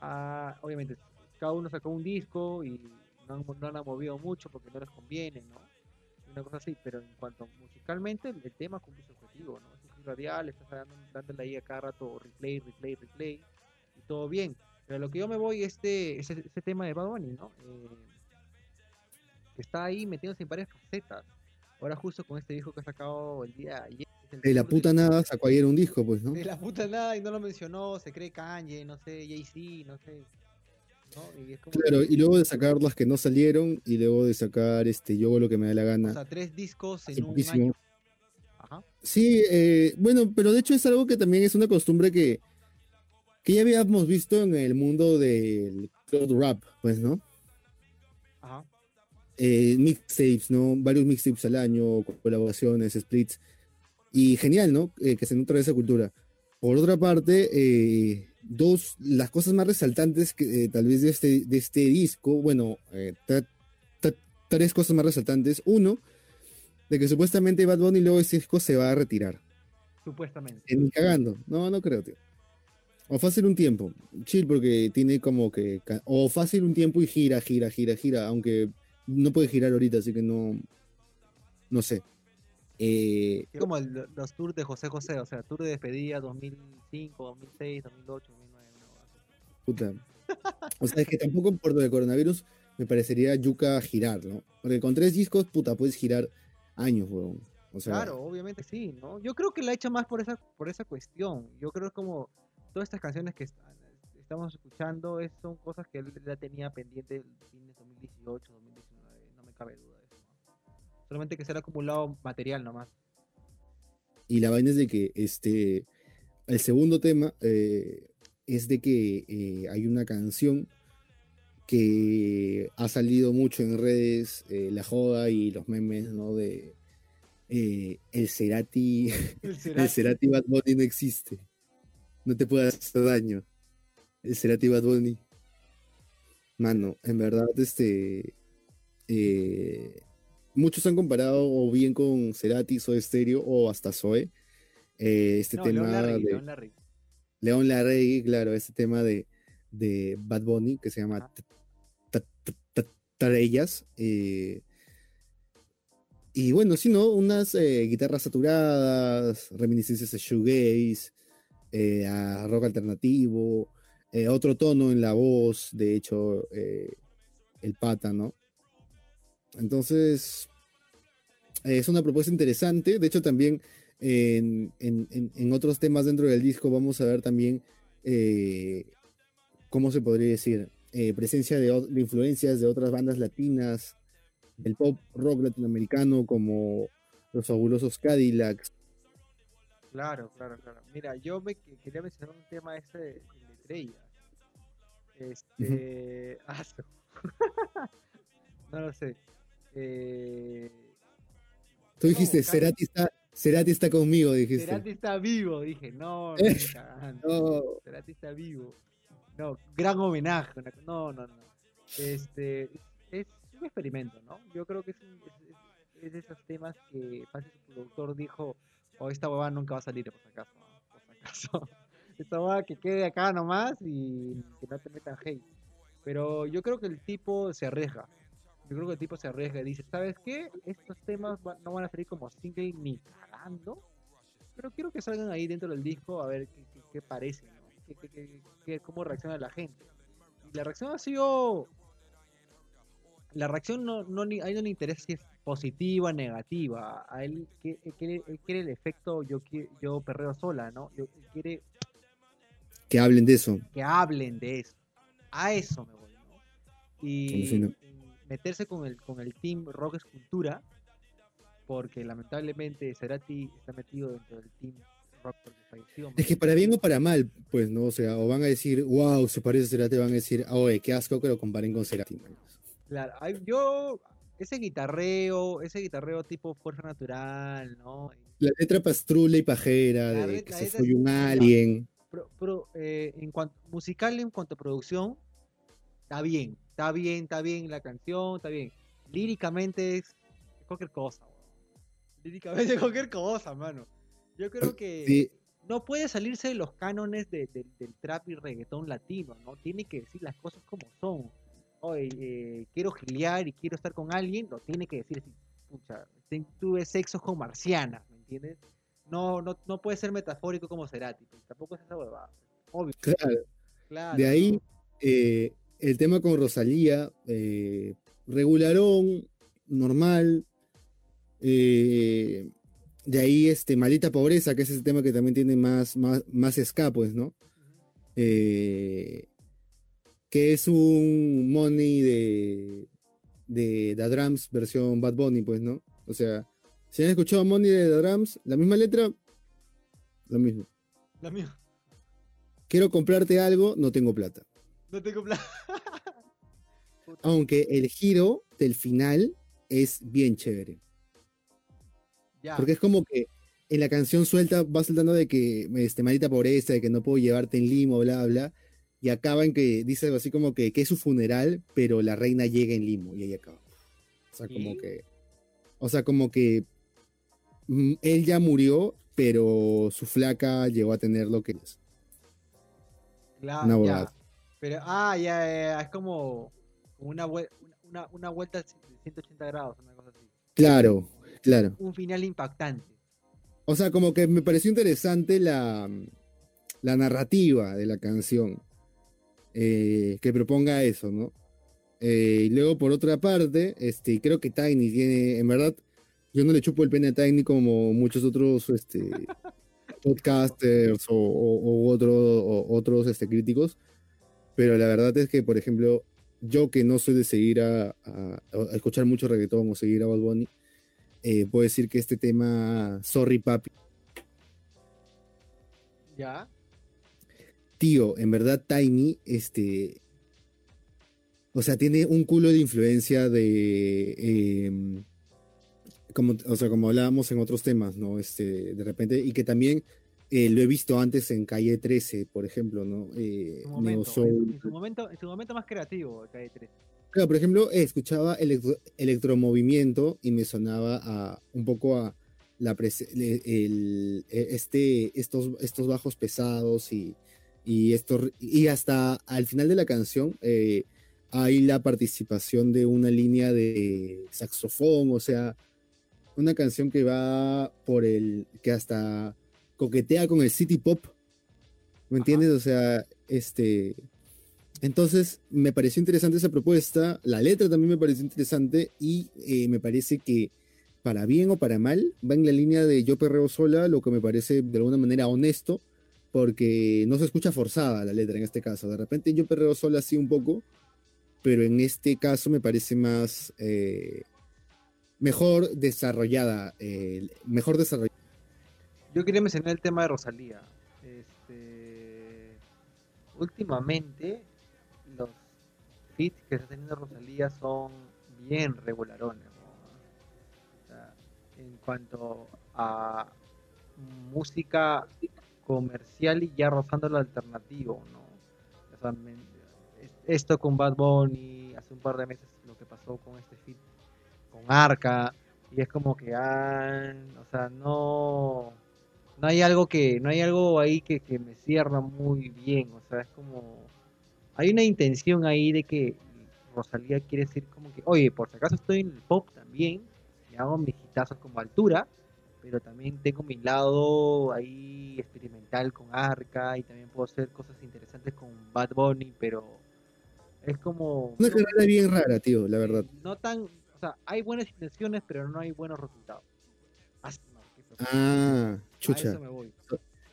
ah, obviamente cada uno sacó un disco y no no han movido mucho porque no les conviene, ¿no? Una cosa así, pero en cuanto a musicalmente, el tema cumple su objetivo, ¿no? Es un radial, estás dando- dándole ahí a cada rato replay, replay, replay, y todo bien. Pero a lo que yo me voy, este, ese, ese tema de Bad Bunny, ¿no? Eh, que está ahí metiéndose en varias facetas. Ahora justo con este disco que ha sacado el día ayer. de la puta nada sacó ayer un disco, pues, ¿no? De la puta nada y no lo mencionó, se cree Kanye, no sé, Jay-Z, no sé. ¿no? Y es como Claro, que, y luego de sacar las que no salieron, y luego de sacar este Yo hago lo que me da la o gana. sea, tres discos en un año. Ajá. Sí, eh, bueno, pero de hecho es algo que también es una costumbre que, que ya habíamos visto en el mundo del cloud rap, pues, ¿no? Ajá. Eh, mixtapes, ¿no? Varios mixtapes al año, colaboraciones, splits. Y genial, ¿no? Eh, que se nutra de esa cultura. Por otra parte, eh, dos, las cosas más resaltantes que eh, tal vez de este, de este disco, bueno, eh, tres cosas más resaltantes. Uno, de que supuestamente Bad Bunny luego de este disco se va a retirar. Supuestamente. Ni cagando. No, no creo, tío. O fácil un tiempo. Chill porque tiene como que... O fácil un tiempo y gira, gira, gira, gira. Aunque no puede girar ahorita, así que no... No sé. Eh, Es como el- los tours de José José, o sea, tour de despedida 2005, 2006, 2008, 2009. ¿no? puta. O sea, es que tampoco por lo de coronavirus me parecería yuca girar, ¿no? Porque con tres discos, puta, puedes girar años, weón. O sea, Claro, obviamente sí, ¿no? Yo creo que la ha hecho más por esa, por esa cuestión. Yo creo que como todas estas canciones que est- estamos escuchando es, son cosas que él ya tenía pendiente el fin de 2018, 2019, no me cabe duda de eso. ¿no? Solamente que se le ha acumulado material nomás. Y la vaina es de que este, el segundo tema eh, es de que eh, hay una canción que ha salido mucho en redes eh, la joda y los memes, ¿no? De eh, el Cerati, El el Cerati Bad Bunny no existe. No te puede hacer daño. El Cerati Bad Bunny. Mano, en verdad, este. Eh, muchos han comparado o bien con Cerati, Soy Stereo o hasta Zoe. eh, este No, tema León Larregui, de León Larregui. León Larregui, claro, este tema de, de Bad Bunny que se llama Ta- Tarellas. eh, y bueno, sí, ¿no? Unas guitarras saturadas, reminiscencias de shoegaze, a rock alternativo, otro tono en la voz, de hecho, el pata, ¿no? Entonces, eh, es una propuesta interesante. De hecho, también en, en- en- otros temas dentro del disco vamos a ver también, eh, ¿cómo se podría decir? Eh, presencia de, influencias de otras bandas latinas, del pop rock latinoamericano como los fabulosos Cadillacs. Claro, claro, claro. Mira, yo me que- quería mencionar un tema ese de Estrella. Este. su- no lo sé. Eh, Tú dijiste, Cerati está, Cerati está conmigo, dijiste. Cerati está vivo, dije, no, no. No. Cerati está vivo. No, gran homenaje. No, no, no. Este, es un experimento, ¿no? Yo creo que es, un- es, de esos temas que fácil su productor dijo, oh, esta huevada nunca va a salir, por si acaso, ¿no? por si acaso. Esta huevada que quede acá nomás y que no te metan hate. Pero yo creo que el tipo se arriesga. Yo creo que el tipo se arriesga y dice, ¿sabes qué? Estos temas va- no van a salir como single ni cagando. Pero quiero que salgan ahí dentro del disco a ver qué, qué, qué parece, ¿no? Qué- cómo reacciona la gente. Y la reacción ha sido... La reacción no, no ni- a él no le interesa si es positiva o negativa. A él, que- él quiere, él quiere el efecto yo, yo perreo sola, ¿no? Yo- él quiere Que hablen de eso. que hablen de eso. A eso me voy, ¿no? Y meterse con el, con el team Rock Escultura, porque lamentablemente Cerati está metido dentro del team Rock porque falleció. Es que para bien o para mal, pues, ¿no? O sea, o van a decir, wow, se parece a Cerati, van a decir, oye, qué asco que lo comparen con Cerati. man". Claro, yo, ese guitarreo, ese guitarreo tipo fuerza natural, ¿no? La letra pastrula y pajera La de que se fue un alien. Pro- pro- eh, en cuanto musical, en cuanto a producción, está bien, está bien, está bien la canción, está bien. Líricamente es cualquier cosa, weón. Líricamente es cualquier cosa, mano. Yo creo que Sí. no puede salirse de los cánones de- de- del trap y reggaetón latino, ¿no? Tiene que decir las cosas como son. Oye, eh, quiero gilear y quiero estar con alguien, lo tiene que decir así. Pucha, tuve sexo con marcianas, ¿me entiendes? No, no, no puede ser metafórico como Cerati, pues, tampoco es esa huevada. Obvio, Claro. claro. De ahí, eh, el tema con Rosalía, eh, regularón, normal. eh, de ahí, este, Maldita Pobreza, que es ese tema que también tiene más, más, más pues, ¿no? Eh, que es un money de, de The Drums versión Bad Bunny, pues, ¿no? O sea, si han escuchado Money de The Drums, la misma letra, lo mismo. La mía. Quiero comprarte algo, no tengo plata. No tengo. Puta, Aunque el giro del final es bien chévere. ya. Porque es como que en la canción suelta, va saltando de que este, maldita pobreza, de que no puedo llevarte en limo, bla, bla. Y acaba en que dice algo así como que, que es su funeral, pero la reina llega en limo. Y ahí acaba. O sea, como que. O sea, como que. mm, él ya murió, pero su flaca llegó a tener lo que es. Cla- una. Pero, ah, ya, ya, es como una, una, una vuelta de 180 grados, una cosa así. Claro, claro. Un final impactante. O sea, como que me pareció interesante la, la narrativa de la canción. eh, que proponga eso, ¿no? Eh, y luego, por otra parte, este, creo que Tiny tiene, en verdad, yo no le chupo el pene a Tiny como muchos otros este, podcasters o, o- o otro- o otros este, críticos, pero la verdad es que, por ejemplo, yo que no soy de seguir a, a- a escuchar mucho reggaetón o seguir a Bad Bunny, eh, puedo decir que este tema, Sorry Papi, ¿Ya? tío, en verdad Tiny, este, o sea, tiene un culo de influencia de, em, como, o sea, como hablábamos en otros temas, ¿no? Este, de repente, y que también eh, lo he visto antes en Calle 13, por ejemplo, ¿no? Eh, En su momento, en, Soul. en su momento, en su momento más creativo, Calle 13. Claro, por ejemplo, escuchaba electro- electromovimiento y me sonaba a un poco a la prese- le- el- e- este, estos, estos bajos pesados y, y, estos, y hasta al final de la canción eh, hay la participación de una línea de saxofón, o sea, una canción que va por el, que hasta coquetea con el city pop, ¿me Ajá. entiendes? O sea, este... Entonces, me pareció interesante esa propuesta, la letra también me pareció interesante y eh, me parece que para bien o para mal va en la línea de yo perreo sola, lo que me parece de alguna manera honesto, porque no se escucha forzada la letra en este caso. De repente yo perreo sola sí un poco, pero en este caso me parece más eh, mejor desarrollada, eh, mejor desarrollada. Yo quería mencionar el tema de Rosalía. Este, últimamente, los hits que está teniendo Rosalía son bien regularones. en cuanto a música comercial y ya rozando lo alternativo, ¿no? O sea, esto con Bad Bunny, hace un par de meses lo que pasó con este fit con Arca, y es como que, ah, o sea, no, no hay algo que, no hay algo ahí que, que me cierra muy bien, o sea, es como, hay una intención ahí de que Rosalía quiere decir como que, oye, por si acaso estoy en el pop también, y hago mis hitazos como altura, pero también tengo mi lado ahí experimental con Arca, y también puedo hacer cosas interesantes con Bad Bunny, pero es como... Una no- carrera bien rara, tío, la verdad. no tan, o sea, hay buenas intenciones, pero no hay buenos resultados. Ah, no, A chucha. eso me voy.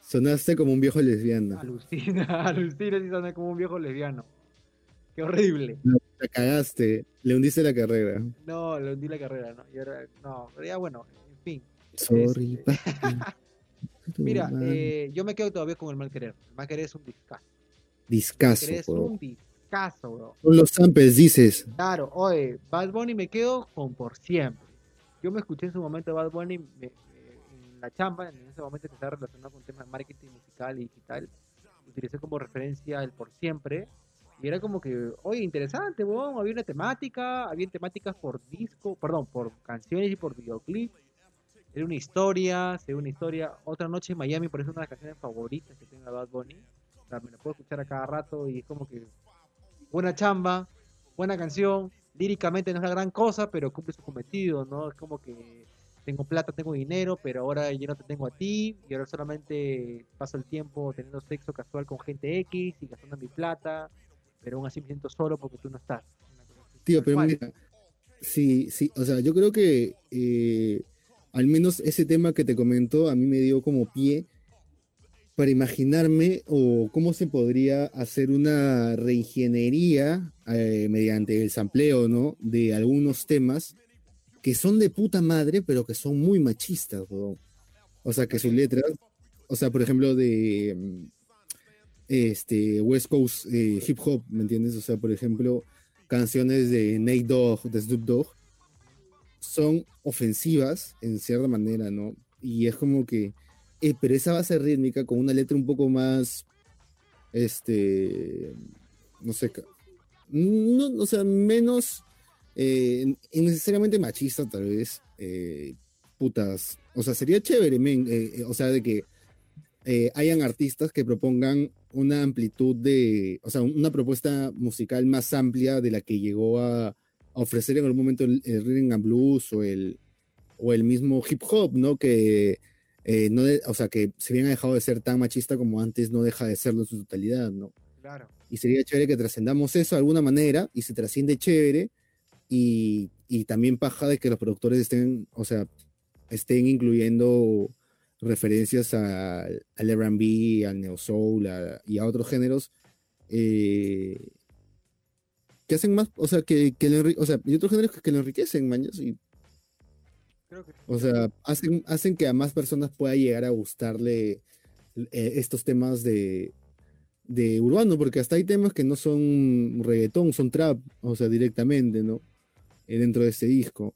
Sonaste como un viejo lesbiano. Alucina, alucina si soné como un viejo lesbiano. Qué horrible. La cagaste, le hundiste la carrera. No, le hundí la carrera, ¿no? Y ahora, no, pero ya bueno, en fin. Sorry, Este. Mira, eh, yo me quedo todavía con el mal querer. El mal querer es un discazo. Discazo, Es bro. un discazo, bro. Son los samples, dices. Claro, oye, Bad Bunny me quedo con por siempre. Yo me escuché en su momento Bad Bunny me- la chamba, en ese momento que estaba relacionado con temas de marketing musical y digital. Utilicé como referencia el por siempre. Y era como que, oye, interesante, weón. Había una temática, había temáticas por disco, perdón, por canciones y por videoclip. Era una historia, se una historia. Otra noche en Miami, por eso es una de las canciones favoritas que tengo de Bad Bunny. O sea, me la puedo escuchar a cada rato y es como que buena chamba, buena canción, líricamente no es la gran cosa, pero cumple su cometido, ¿no? Es como que tengo plata, tengo dinero, pero ahora yo no te tengo a ti, y ahora solamente paso el tiempo teniendo sexo casual con gente X y gastando mi plata, pero aún así me siento solo porque tú no estás. Tío, pero mira, sí, sí, o sea, yo creo que eh, al menos ese tema que te comentó a mí me dio como pie para imaginarme o cómo se podría hacer una reingeniería eh, mediante el sampleo, ¿no? De algunos temas que son de puta madre, pero que son muy machistas. O sea, que sus letras, o sea, por ejemplo, de mm, este West Coast eh, hip hop, ¿me entiendes? O sea, por ejemplo, canciones de Nate Dogg, de Snoop Dogg, son ofensivas en cierta manera, ¿no? Y es como que, eh, pero esa base rítmica con una letra un poco más, este, no sé, no, o sea, menos eh, innecesariamente machista tal vez, eh, putas, o sea, sería chévere, men, eh, eh, o sea, de que eh, hayan artistas que propongan una amplitud de, o sea, una propuesta musical más amplia de la que llegó a, a ofrecer en algún momento el, el rhythm and blues o el, o el mismo hip hop, ¿no? Que, no de- o sea, que si bien ha dejado de ser tan machista como antes, no deja de serlo en su totalidad, ¿no? Claro. Y sería chévere que trascendamos eso de alguna manera y se trasciende chévere y, y también paja de que los productores estén, o sea, estén incluyendo referencias a- al R&B, al neo soul a- y a otros géneros eh, que hacen más, o sea, que, que enri- o sea, y otros géneros que, que lo enriquecen, maños, y, Creo que o sea, hacen, hacen que a más personas pueda llegar a gustarle eh, estos temas de, de urbano, porque hasta hay temas que no son reggaetón, son trap, o sea, directamente, ¿no? Eh, dentro de este disco.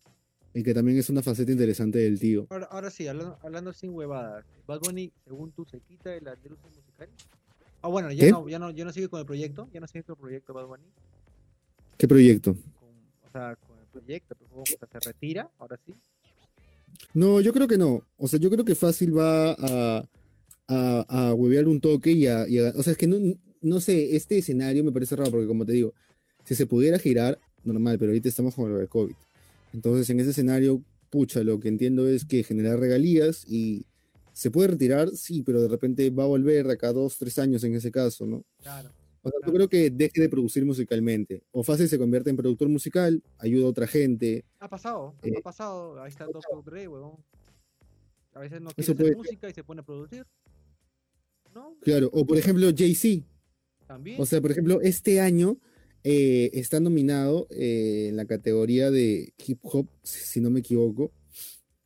Y que también es una faceta interesante del tío. Ahora, ahora sí, hablando, hablando sin huevadas. Bad Bunny, según tú, se quita de la industria musical. Ah, bueno, ya ¿Qué? no, ya no, ya no sigue con el proyecto, ya no sigue con el proyecto Bad Bunny. ¿Qué proyecto? Con, o sea, con el proyecto, o sea, se retira, ahora sí. No, yo creo que no. O sea, yo creo que fácil va a, a, a huevear un toque y a, y a- O sea, es que no, no sé, este escenario me parece raro porque como te digo, si se pudiera girar, normal, pero ahorita estamos con lo del COVID. Entonces, en ese escenario, pucha, lo que entiendo es que generar regalías y se puede retirar, sí, pero de repente va a volver acá dos, tres años en ese caso, ¿no? Claro. O sea, yo Claro. creo que deje de producir musicalmente. O fácil se convierte en productor musical, ayuda a otra gente. Ha pasado, Eh, ha pasado. Ahí está Dr. Dre, huevón. A veces no quiere hacer música y se pone a producir. ¿No? Claro. O por ejemplo, Jay-Z. También. O sea, por ejemplo, este año eh, está nominado eh, en la categoría de hip hop, si si no me equivoco.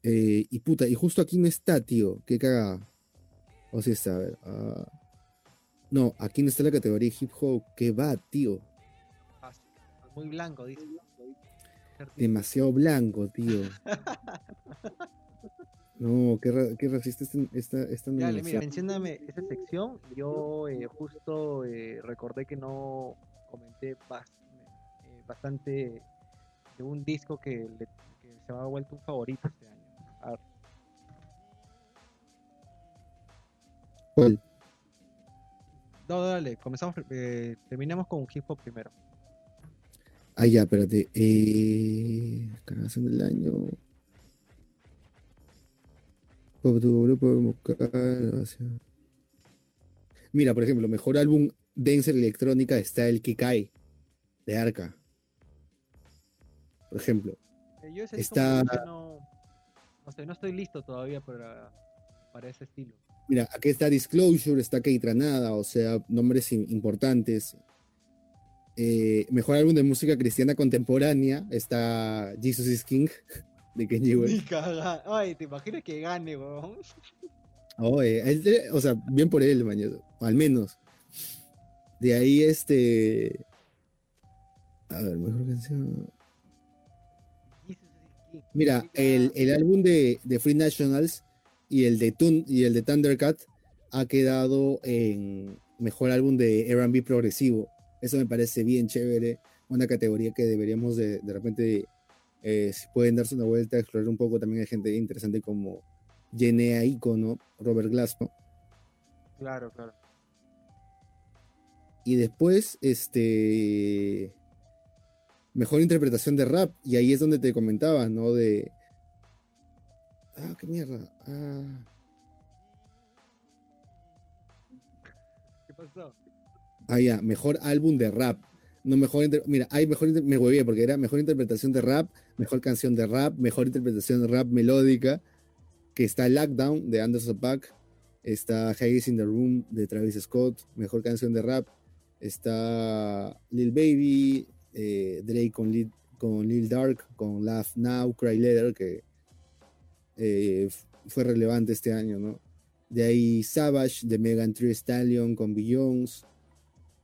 Eh, y puta, y justo aquí no está, tío. Qué cagada. O sí está, a ver. ah. no, aquí no está la categoría de hip hop. ¿Qué va, tío? Muy blanco, dice. Demasiado blanco, tío. No, qué, ra- qué racista esta, esta, Dale, mira, mencióname esa sección. Yo justo recordé que no comenté eh, bastante de un disco que, le- que se me ha vuelto un favorito este año. A ver, ¿Cuál? no, dale, comenzamos, eh, terminamos con hip hop primero. Ah, ya, espérate. Eh, canción del año. Pop tu grupo sea. Mira, por ejemplo, mejor álbum Dancer electrónica está el Kikai de Arca. Por ejemplo. Eh, yo ese Está- no, no sé, no estoy listo todavía para, para ese estilo. Mira, aquí está Disclosure, está Keitranada, o sea, nombres im- importantes. Eh, mejor álbum de música cristiana contemporánea está Jesus is King de Kenji West. Ay, ¿te imaginas que gane, weón? Él- él- o sea, bien por él, mañana, al menos. De ahí, este. A ver, mejor canción. Mira, el, el álbum de, de Free Nationals y el de Tun y el de Thundercat ha quedado en mejor álbum de RB progresivo. Eso me parece bien chévere. Una categoría que deberíamos de, de repente, eh, si pueden darse una vuelta, explorar un poco. También hay gente interesante como Jenea Icono, Robert Glasgow. Claro, claro. Y después, este. Mejor interpretación de rap. Y ahí es donde te comentaba, ¿no? De. Ah, qué mierda. Ah. ¿Qué pasó? Ah, ya, mejor álbum de rap. No mejor Mira, hay mejor me huevé porque era mejor interpretación de rap, mejor canción de rap, mejor interpretación de rap melódica, que está Lockdown de Anderson Paak, está Haze in the Room de Travis Scott, mejor canción de rap, está Lil Baby, eh, Drake con Lil, con Dark, con Laugh Now, Cry Later, que eh, fue relevante este año, ¿no? De ahí Savage de Megan Thee Stallion con Beyoncé.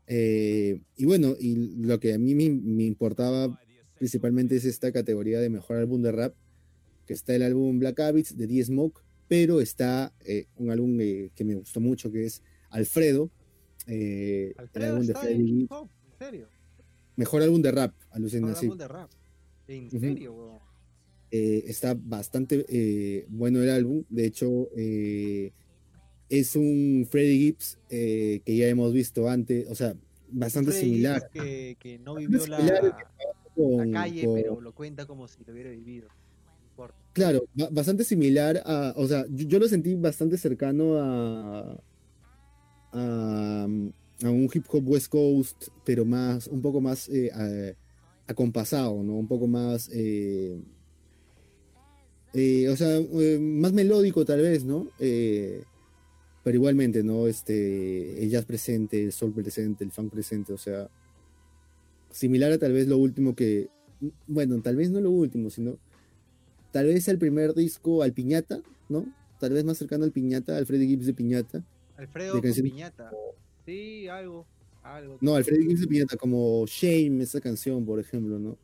Eh, y bueno, y lo que a mí me, importaba principalmente es esta categoría de mejor álbum de rap, que está el álbum Black Habits de D-Smoke, pero está eh, un álbum que me gustó mucho, que es Alfredo, eh, el álbum de en serio. Mejor álbum de rap, alucina, Ahora sí. álbum de rap. En. Eh, está bastante eh, bueno el álbum. De hecho, eh, es un Freddie Gibbs que ya hemos visto antes, o sea, bastante Freddy similar. Que, que no vivió la, similar la con- calle, con- pero lo cuenta como si lo hubiera vivido. No importa. Claro, ba- bastante similar a, o sea, yo, yo lo sentí bastante cercano a, a, un hip hop West Coast, pero más, un poco más eh, a- acompasado, ¿no? Un poco más, eh, eh, o sea, más melódico tal vez, ¿no? Pero igualmente, ¿no? Este, el jazz presente, el soul presente, el funk presente, o sea, similar a tal vez lo último que, bueno, tal vez no lo último, sino tal vez el primer disco al Piñata, ¿no? Tal vez más cercano al Piñata, al Freddie Gibbs de Piñata. Alfredo piñata. Sí, algo. algo. No, Alfredo Piñata, como Shame, esa canción, por ejemplo, ¿no?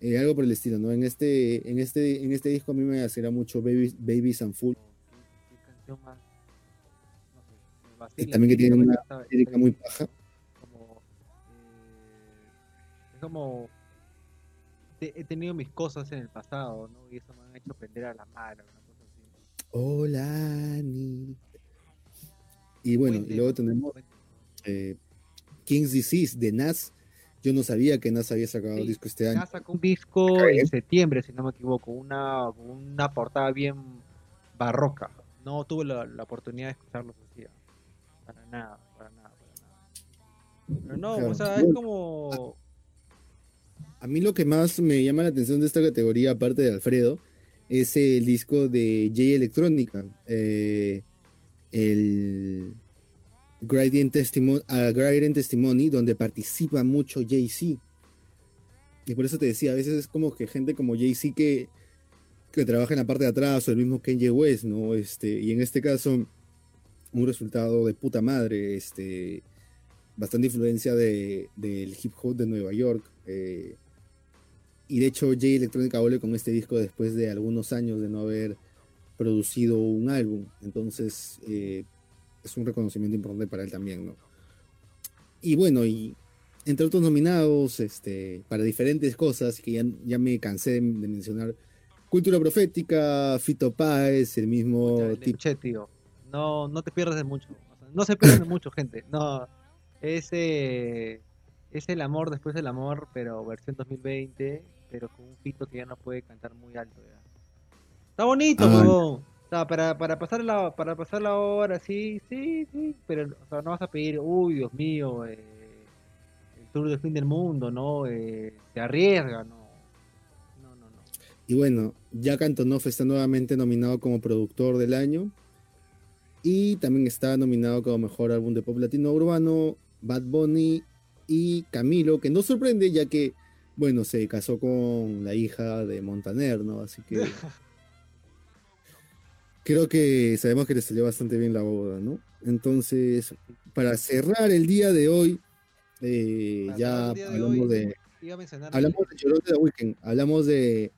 Eh, algo por el estilo, ¿no? En este, en este, en este disco a mí me hacía mucho Babies, Babies and Full. ¿Qué, qué canción más? No sé. me Y vacila, también que tiene una lírica muy paja. como eh, es como he tenido mis cosas en el pasado, ¿no? Y eso me han hecho aprender a la mano, una cosa así. Hola, Ni. Y bueno, Buen y luego tenemos eh, King's Disease de Nas. Yo no sabía que Nas había sacado Sí, disco este año. Ya sacó un disco en septiembre, si no me equivoco, una, una portada bien barroca. No tuve la, la oportunidad de escucharlo. Para nada, para nada, para nada. Pero no, Claro. o sea, es como... A mí lo que más me llama la atención de esta categoría, aparte de Alfredo, es el disco de J Electrónica, eh, el Gradient Testimony, Gradient Testimony, donde participa mucho Jay-Z. Y por eso te decía, a veces es como que gente como Jay-Z que, que trabaja en la parte de atrás, o el mismo Kanye West, ¿no? Este, y en este caso, un resultado de puta madre, este, bastante influencia de, del hip hop de Nueva York. eh, y de hecho, Jay Electrónica vuelve con este disco después de algunos años de no haber producido un álbum. Entonces, eh, es un reconocimiento importante para él también, ¿no? Y bueno, y entre otros nominados, este, para diferentes cosas que ya, ya me cansé de, de mencionar, Cultura Profética, Fito Páez, el mismo tipo. tío. No, no te pierdas de mucho. o sea, no se pierdan de mucho, gente. No, ese es el amor después del amor, pero versión 2020, pero con un fito que ya no puede cantar muy alto. ya. Está bonito, Ah. huevón. O sea, para, para pasar la para pasar la hora, sí, sí, sí, pero o sea, no vas a pedir, uy, Dios mío, eh, el tour del fin del mundo, ¿no? Eh, se arriesga, ¿no? No, no, no. Y bueno, Jack Antonoff está nuevamente nominado como productor del año. Y también está nominado como mejor álbum de pop latino urbano, Bad Bunny y Camilo, que no sorprende ya que, bueno, se casó con la hija de Montaner, ¿no? Así que creo que sabemos que le salió bastante bien la boda, ¿no? Entonces, para cerrar el día de hoy, eh, ya de hablamos hoy, de, hablamos de Llorón de The Weeknd, hablamos de,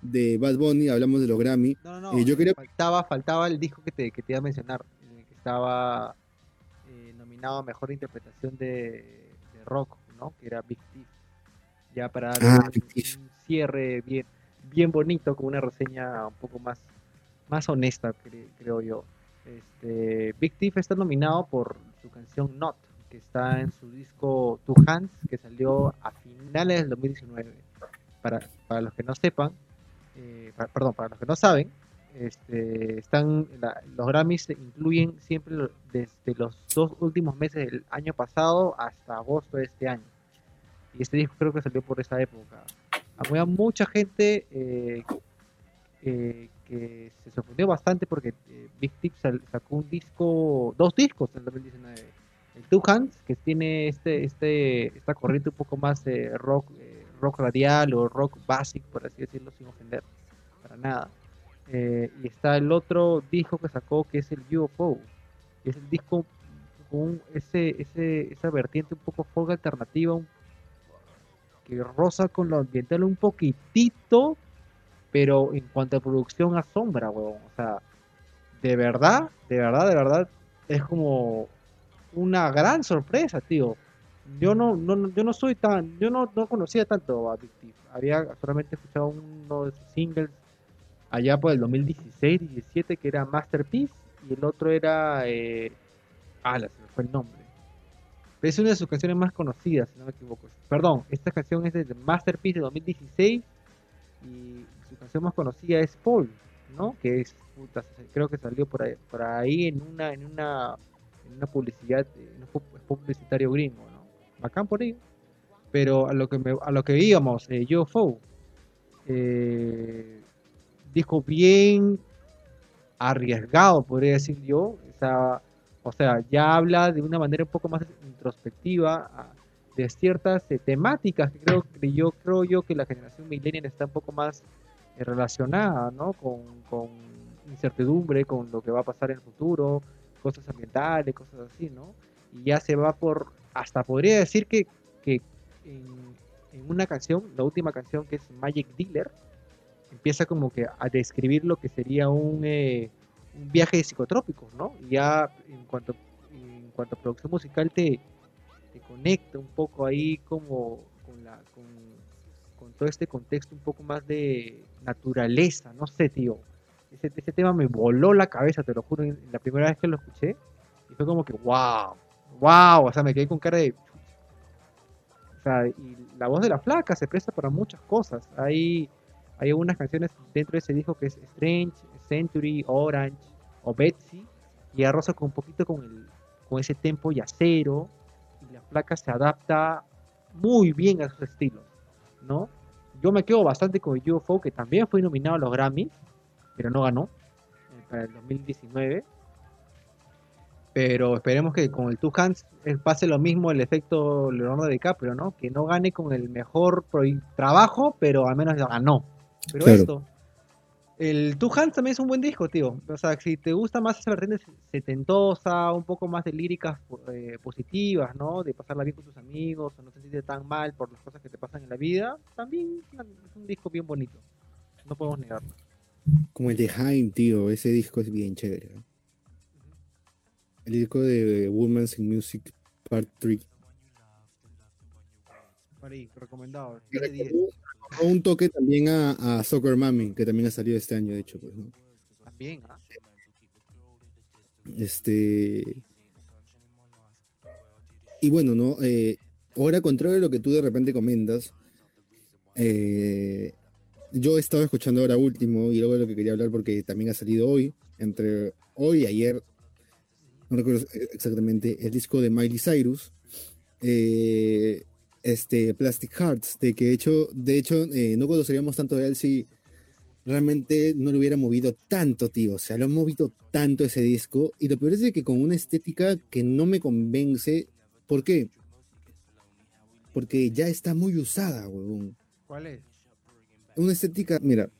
de Bad Bunny, hablamos de los Grammy. No, no, no. Eh, yo quería- faltaba, faltaba el disco que te, que te iba a mencionar, en el que estaba eh, nominado a mejor interpretación de, de rock, ¿no? Que era Big Thief. Ya para dar Ah, un, un cierre bien, bien bonito, con una reseña un poco más, más honesta, cre- creo yo. Este, Big Thief está nominado por su canción Not, que está en su disco Two Hands, que salió a finales del 2019. Para, para los que no sepan, eh, pa- perdón, para los que no saben, este, están la- los Grammys incluyen siempre desde los dos últimos meses del año pasado hasta agosto de este año. Y este disco creo que salió por esa época. Había mucha gente eh, eh, que se sorprendió bastante porque eh, Big Tip sacó un disco, dos discos en el 2019. El Two Hands, que tiene este, este, esta corriente un poco más de rock, eh, rock radial o rock basic, por así decirlo, sin ofender para nada. Eh, y está el otro disco que sacó que es el UFO. que es el disco con ese, ese, esa vertiente un poco folk alternativa, que roza con lo ambiental un poquitito, pero en cuanto a producción asombra, huevón. O sea, de verdad, de verdad, de verdad, es como una gran sorpresa, tío. Yo no, no, yo no soy tan, yo no, no conocía tanto a Big Thief. Había solamente escuchado uno de sus singles allá por el 2016-17 que era Masterpiece y el otro era, eh, ah, se me fue el nombre. Es una de sus canciones más conocidas, si no me equivoco. Perdón, esta canción es de Masterpiece de 2016 y su canción más conocida es Paul, ¿no? Que es, puta, creo que salió por ahí, por ahí en una, en una, en una publicidad, en un pu- publicitario gringo, ¿no? Bacán por ahí. Pero a lo que me, a lo que íbamos, eh, UFO, eh, disco bien arriesgado, podría decir yo. O sea, ya habla de una manera un poco más introspectiva a- de ciertas eh, temáticas que creo que yo creo yo que la generación millennial está un poco más relacionada, ¿no? Con, con incertidumbre, con lo que va a pasar en el futuro, cosas ambientales, cosas así, ¿no? y ya se va por, hasta podría decir que, que en, una canción, la última canción que es Magic Dealer, empieza como que a describir lo que sería un, eh, viaje psicotrópico, ¿no? Y ya en cuanto, en cuanto a producción musical te, te conecta un poco ahí como con, la, todo este contexto un poco más de naturaleza, no sé, tío. Ese, ese tema me voló la cabeza, te lo juro, la primera vez que lo escuché. Y fue como que, wow, wow, o sea, me quedé con cara de... O sea, y la voz de la flaca se presta para muchas cosas. Hay, hay algunas canciones dentro de ese disco que es Strange, Century, Orange o Betsy. Y arroza con un poquito con, el, con ese tempo yacero. Y la flaca se adapta muy bien a sus estilos, ¿no? Yo me quedo bastante con UFO, que también fue nominado a los Grammys, pero no ganó eh, para el 2019. Pero esperemos que con el Two Hands eh, pase lo mismo el efecto Leonardo DiCaprio, ¿no? Que no gane con el mejor trabajo, pero al menos lo ganó. Pero Claro. esto, el Two Hands también es un buen disco, tío. O sea, si te gusta más esa vertiente setentosa, un poco más de líricas eh, positivas, ¿no? De pasarla bien con tus amigos, o no sentirte tan mal por las cosas que te pasan en la vida, también es un disco bien bonito. No podemos negarlo. Como el de Haim, tío, ese disco es bien chévere. ¿no? El disco de Women's in Music Part 3. Por ahí, recomendado. Y 10 de 10. recordó- recordó un toque también a, a Soccer Mami, que también ha salido este año, de hecho. Pues, ¿no? También, ¿ah? Este. Y bueno, ¿no? Eh, ahora, contrario a lo que tú de repente comentas, eh, yo he estado escuchando ahora último y luego de lo que quería hablar porque también ha salido hoy, entre hoy y ayer, no recuerdo exactamente, el disco de Miley Cyrus, eh, este Plastic Hearts, de que de hecho, de hecho eh, no conoceríamos tanto de él si realmente no lo hubiera movido tanto, tío. O sea, lo han movido tanto ese disco. Y lo peor es de que con una estética que no me convence. ¿Por qué? Porque ya está muy usada, huevón. ¿Cuál es? Una estética, mira.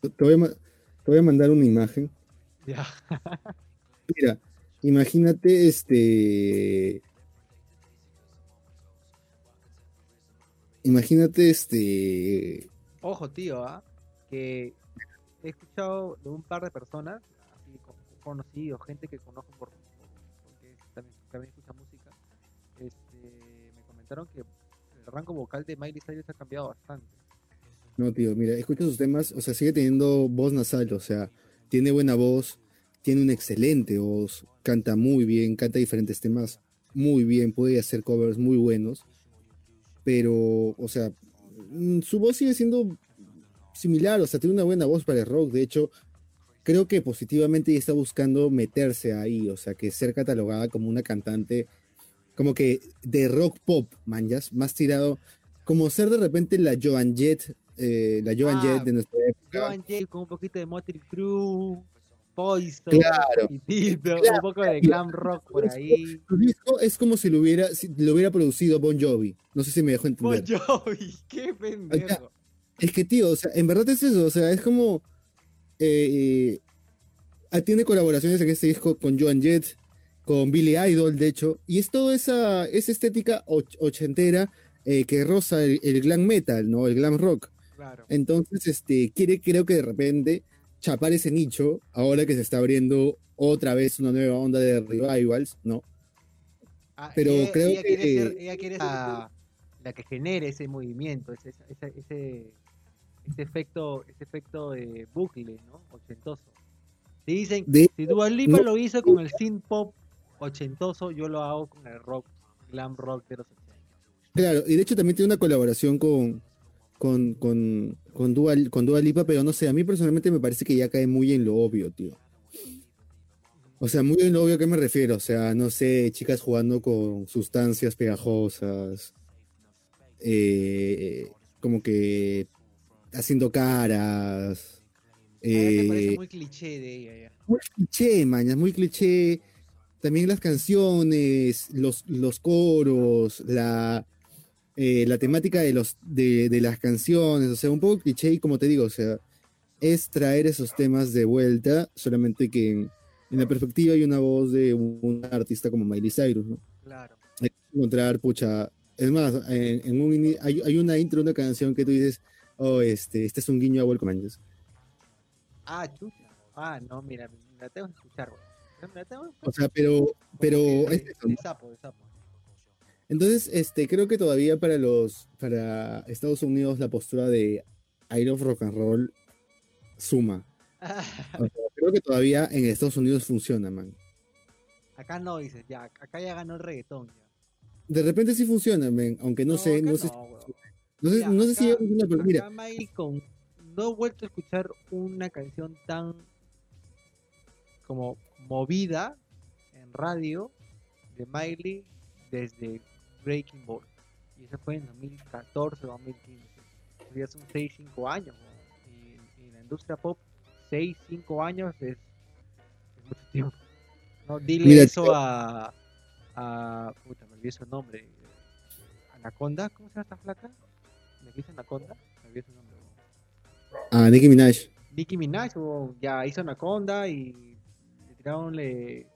Te voy a, te voy a mandar una imagen. Ya. Mira, imagínate este. Imagínate este. Ojo, tío, ¿ah? Que he escuchado de un par de personas, así conocidos, gente que conozco por- porque también, también escucha música, este, me comentaron que el rango vocal de Miley Cyrus ha cambiado bastante. No, tío, mira, escucha sus temas, o sea, sigue teniendo voz nasal, o sea, tiene buena voz, tiene una excelente voz, canta muy bien, canta diferentes temas muy bien, puede hacer covers muy buenos, pero, o sea, mm, su voz sigue siendo similar, o sea, tiene una buena voz para el rock, de hecho, creo que positivamente está buscando meterse ahí, o sea, que ser catalogada como una cantante, como que de rock pop, manjas, más tirado, como ser de repente la Joan Jett, eh, la Joan Ah, Jett de nuestra época. Joan Jett con un poquito de Motley Crue, Poison, Claro. y Tito, Claro. un poco de glam rock por ahí. Su disco es como si lo hubiera, si lo hubiera producido Bon Jovi. No sé si me dejó entender. Bon Jovi, qué pendejo. Es que, tío, o sea, en verdad es eso, o sea, es como. eh, ah, tiene colaboraciones en este disco con Joan Jett, con Billy Idol, de hecho, y es toda esa, esa estética och- ochentera eh, que roza el, el glam metal, ¿no? El glam rock. Claro. Entonces, este, quiere, creo que de repente, chapar ese nicho, ahora que se está abriendo otra vez una nueva onda de revivals, ¿no? Ah, Pero ella, creo ella quiere que- ser, ella quiere ser la, la que genere ese movimiento, ese, ese, ese, ese efecto, ese efecto de bucle, ¿no? Ochentoso. Si dicen, De, si Dua Lipa no- lo hizo con el synth pop ochentoso, yo lo hago con el rock, glam rock de los 80. Claro, y de hecho también tiene una colaboración con, con, con, con, Dua, con Dua Lipa, pero no sé, a mí personalmente me parece que ya cae muy en lo obvio, tío. O sea, muy en lo obvio a qué me refiero, o sea, no sé, chicas jugando con sustancias pegajosas, eh, como que haciendo caras, me parece eh, muy cliché de ella ya. muy cliché, mañas, muy cliché. También las canciones, los, los coros, la, eh, la temática de, los, de, de las canciones, o sea, un poco cliché y como te digo, o sea, es traer esos temas de vuelta, solamente que en, en la perspectiva y una voz de un artista como Miley Cyrus, ¿no? Claro. Hay que encontrar, pucha, es más, en, en un, hay, hay una intro una canción que tú dices, oh, este, este es un guiño a Welcome Angels. Ah, chucha. Ah, no, mira, la tengo que escuchar, O sea, pero, pero es eso, de sapo, de sapo. Entonces, este, creo que todavía para los, para Estados Unidos la postura de I love rock and roll suma. O sea, creo que todavía en Estados Unidos funciona, man. acá no dices, ya, acá ya ganó el reggaetón. Ya. De repente sí funciona, man, aunque no, sé, no sé, no, sé, no sé si acá- funciona, pero mira, acá con no he vuelto a escuchar una canción tan como movida en radio de Miley desde Breaking Ball. Y eso fue en 2014 o 2015. Eso Ya son 6, 5 años. ¿no? Y, y en la industria pop, 6, 5 años es, es mucho tiempo. No, dile Mira, eso tío. a, a. Puta, me olvidé su nombre. Anaconda, ¿cómo se llama esta flaca? ¿Me dice Anaconda? Me olvidé su nombre. weón. a Nicki Minaj. Nicki Minaj weón, ya hizo Anaconda y le tiraronle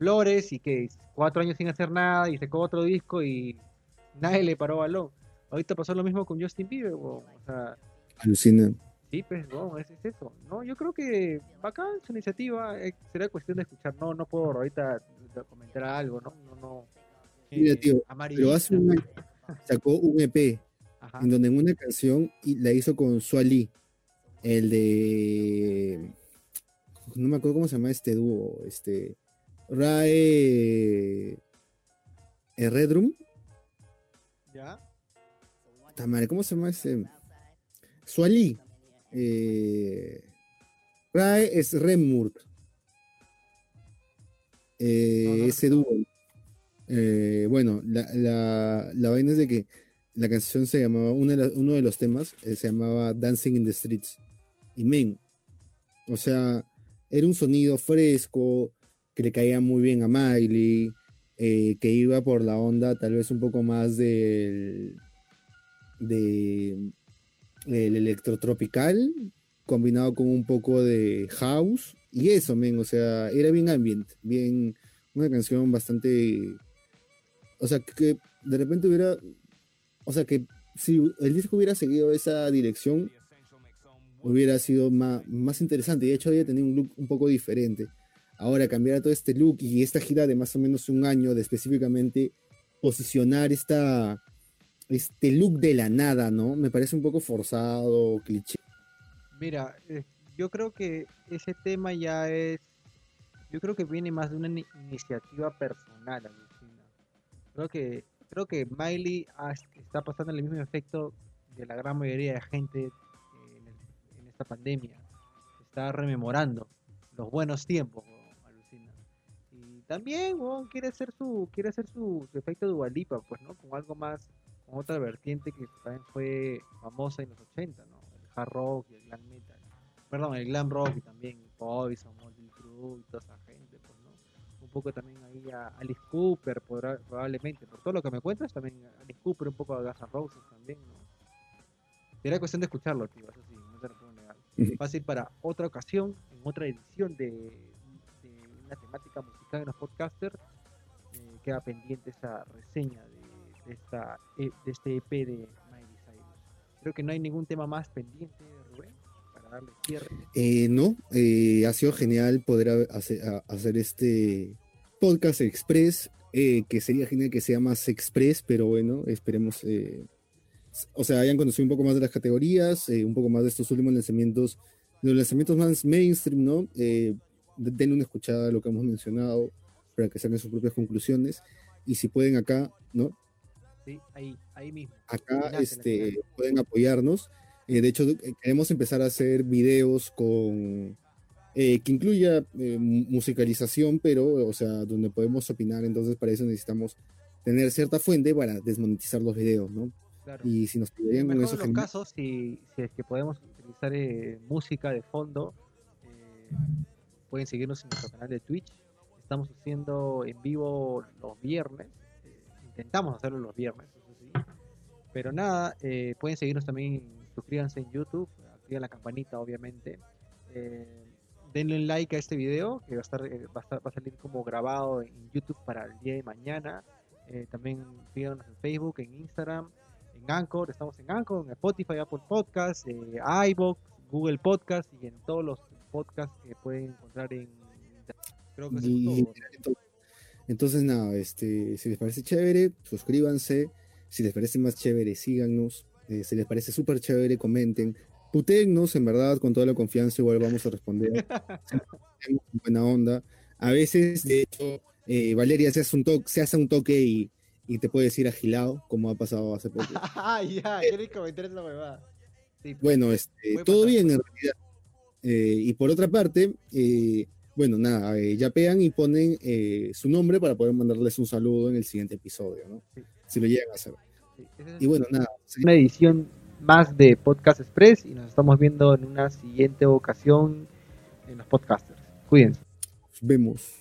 flores y que cuatro años sin hacer nada y sacó otro disco y nadie le paró balón. Ahorita pasó lo mismo con Justin Bieber, o sea, Alucina. sí, pues, weón, es, es eso. No, yo creo que bacán su iniciativa, eh, será cuestión de escuchar, no, no puedo ahorita comentar algo, no, no, no. Mira, eh, tío, Pero hace un año sacó un EP Ajá. en donde en una canción y la hizo con Suali, el de no me acuerdo cómo se llama este dúo, este Rae eh, Redrum, ¿Ya? ¿cómo se llama ese? Suali, eh, Rae es Remurt, Eh, No, no lo ese dúo. Eh, bueno, la, la, la vaina es de que la canción se llamaba, una de la- uno de los temas eh, se llamaba Dancing in the Streets. Y men, o sea, era un sonido fresco, que le caía muy bien a Miley, eh, que iba por la onda tal vez un poco más del de el electrotropical combinado con un poco de house y eso, men, o sea, era bien ambient, bien una canción bastante o sea, que de repente hubiera o sea, que si el disco hubiera seguido esa dirección hubiera sido más, más interesante. De hecho, había tenido un look un poco diferente. Ahora, cambiar todo este look y esta gira de más o menos un año de específicamente posicionar esta, este look de la nada, ¿no? Me parece un poco forzado, cliché. Mira, eh, yo creo que ese tema ya es, yo creo que viene más de una ni- iniciativa personal, alucina. Creo que, creo que Miley está pasando el mismo efecto de la gran mayoría de gente en, esta pandemia. Está rememorando los buenos tiempos, también, weón, quiere hacer su, quiere hacer su, su efecto Dualipa, pues, ¿no? Con algo más, con otra vertiente que también fue famosa en los 80, ¿no? El hard rock y el glam metal. Perdón, el glam rock y también Poison, Motley Crue y toda esa gente, pues, ¿no? Un poco también ahí a Alice Cooper, podrá- probablemente. Por todo lo que me cuentas, también Alice Cooper, un poco a Guns N' Roses también, ¿no? Sería cuestión de escucharlo, tío, eso sí, no te lo puedo negar. Fácil para otra ocasión, en otra edición de, de una temática musical en los podcasters, eh, queda pendiente esa reseña de, de esta, E- de este EP de Miley Cyrus. Creo que no hay ningún tema más pendiente, Rubén, para darle cierre. Eh, no, eh, ha sido genial poder ha- hacer, hacer este podcast express, eh, que sería genial que sea más express, pero bueno, esperemos, eh, o sea, hayan conocido un poco más de las categorías, un poco más de estos últimos lanzamientos, de los lanzamientos más mainstream, ¿no? Eh, de- denle una escuchada a lo que hemos mencionado para que saquen sus propias conclusiones. Y si pueden acá, ¿no? Sí, ahí, ahí mismo. acá este, pueden apoyarnos. Eh, de hecho, eh, queremos empezar a hacer videos con eh, que incluya eh, mu- musicalización, pero, o sea, donde podemos opinar. Entonces, para eso necesitamos tener cierta fuente para desmonetizar los videos, ¿no? Claro. Y si nos el con mejor eso, de los genial. casos, si, si es que podemos utilizar eh, música de fondo, eh, pueden seguirnos en nuestro canal de Twitch. Estamos haciendo en vivo los viernes. eh, intentamos hacerlo los viernes. Pero nada, eh, pueden seguirnos también, suscríbanse en YouTube, activen la campanita, obviamente. Eh, denle like a este video que va a estar, va a, salir como grabado en YouTube para el día de mañana. También síganos en Facebook, en Instagram, en Anchor, estamos en Anchor, en Spotify, Apple Podcasts, eh, iVoox, Google Podcast y en todos los podcasts que pueden encontrar en creo que es Y- todo. Entonces, nada, este, si les parece chévere, suscríbanse. Si les parece más chévere, síganos. Eh, si les parece súper chévere, comenten. Putéennos, en verdad, con toda la confianza, igual vamos a responder. Tenemos buena onda. A veces, de hecho, eh, Valeria se hace un toque, se hace un toque y, y te puede decir agilado, como ha pasado hace poco. Ah, ya, ¿quieres comentar esa huevada? Sí, Bueno, este, todo pasar. bien en realidad. Eh, y por otra parte, eh, bueno, nada, eh, yapean y ponen eh, su nombre para poder mandarles un saludo en el siguiente episodio, ¿no? Sí. Si lo llegan a hacer. sí, Y bueno, nada, una edición más de Podcast Express y nos estamos viendo en una siguiente ocasión en los podcasters. Cuídense. nos vemos.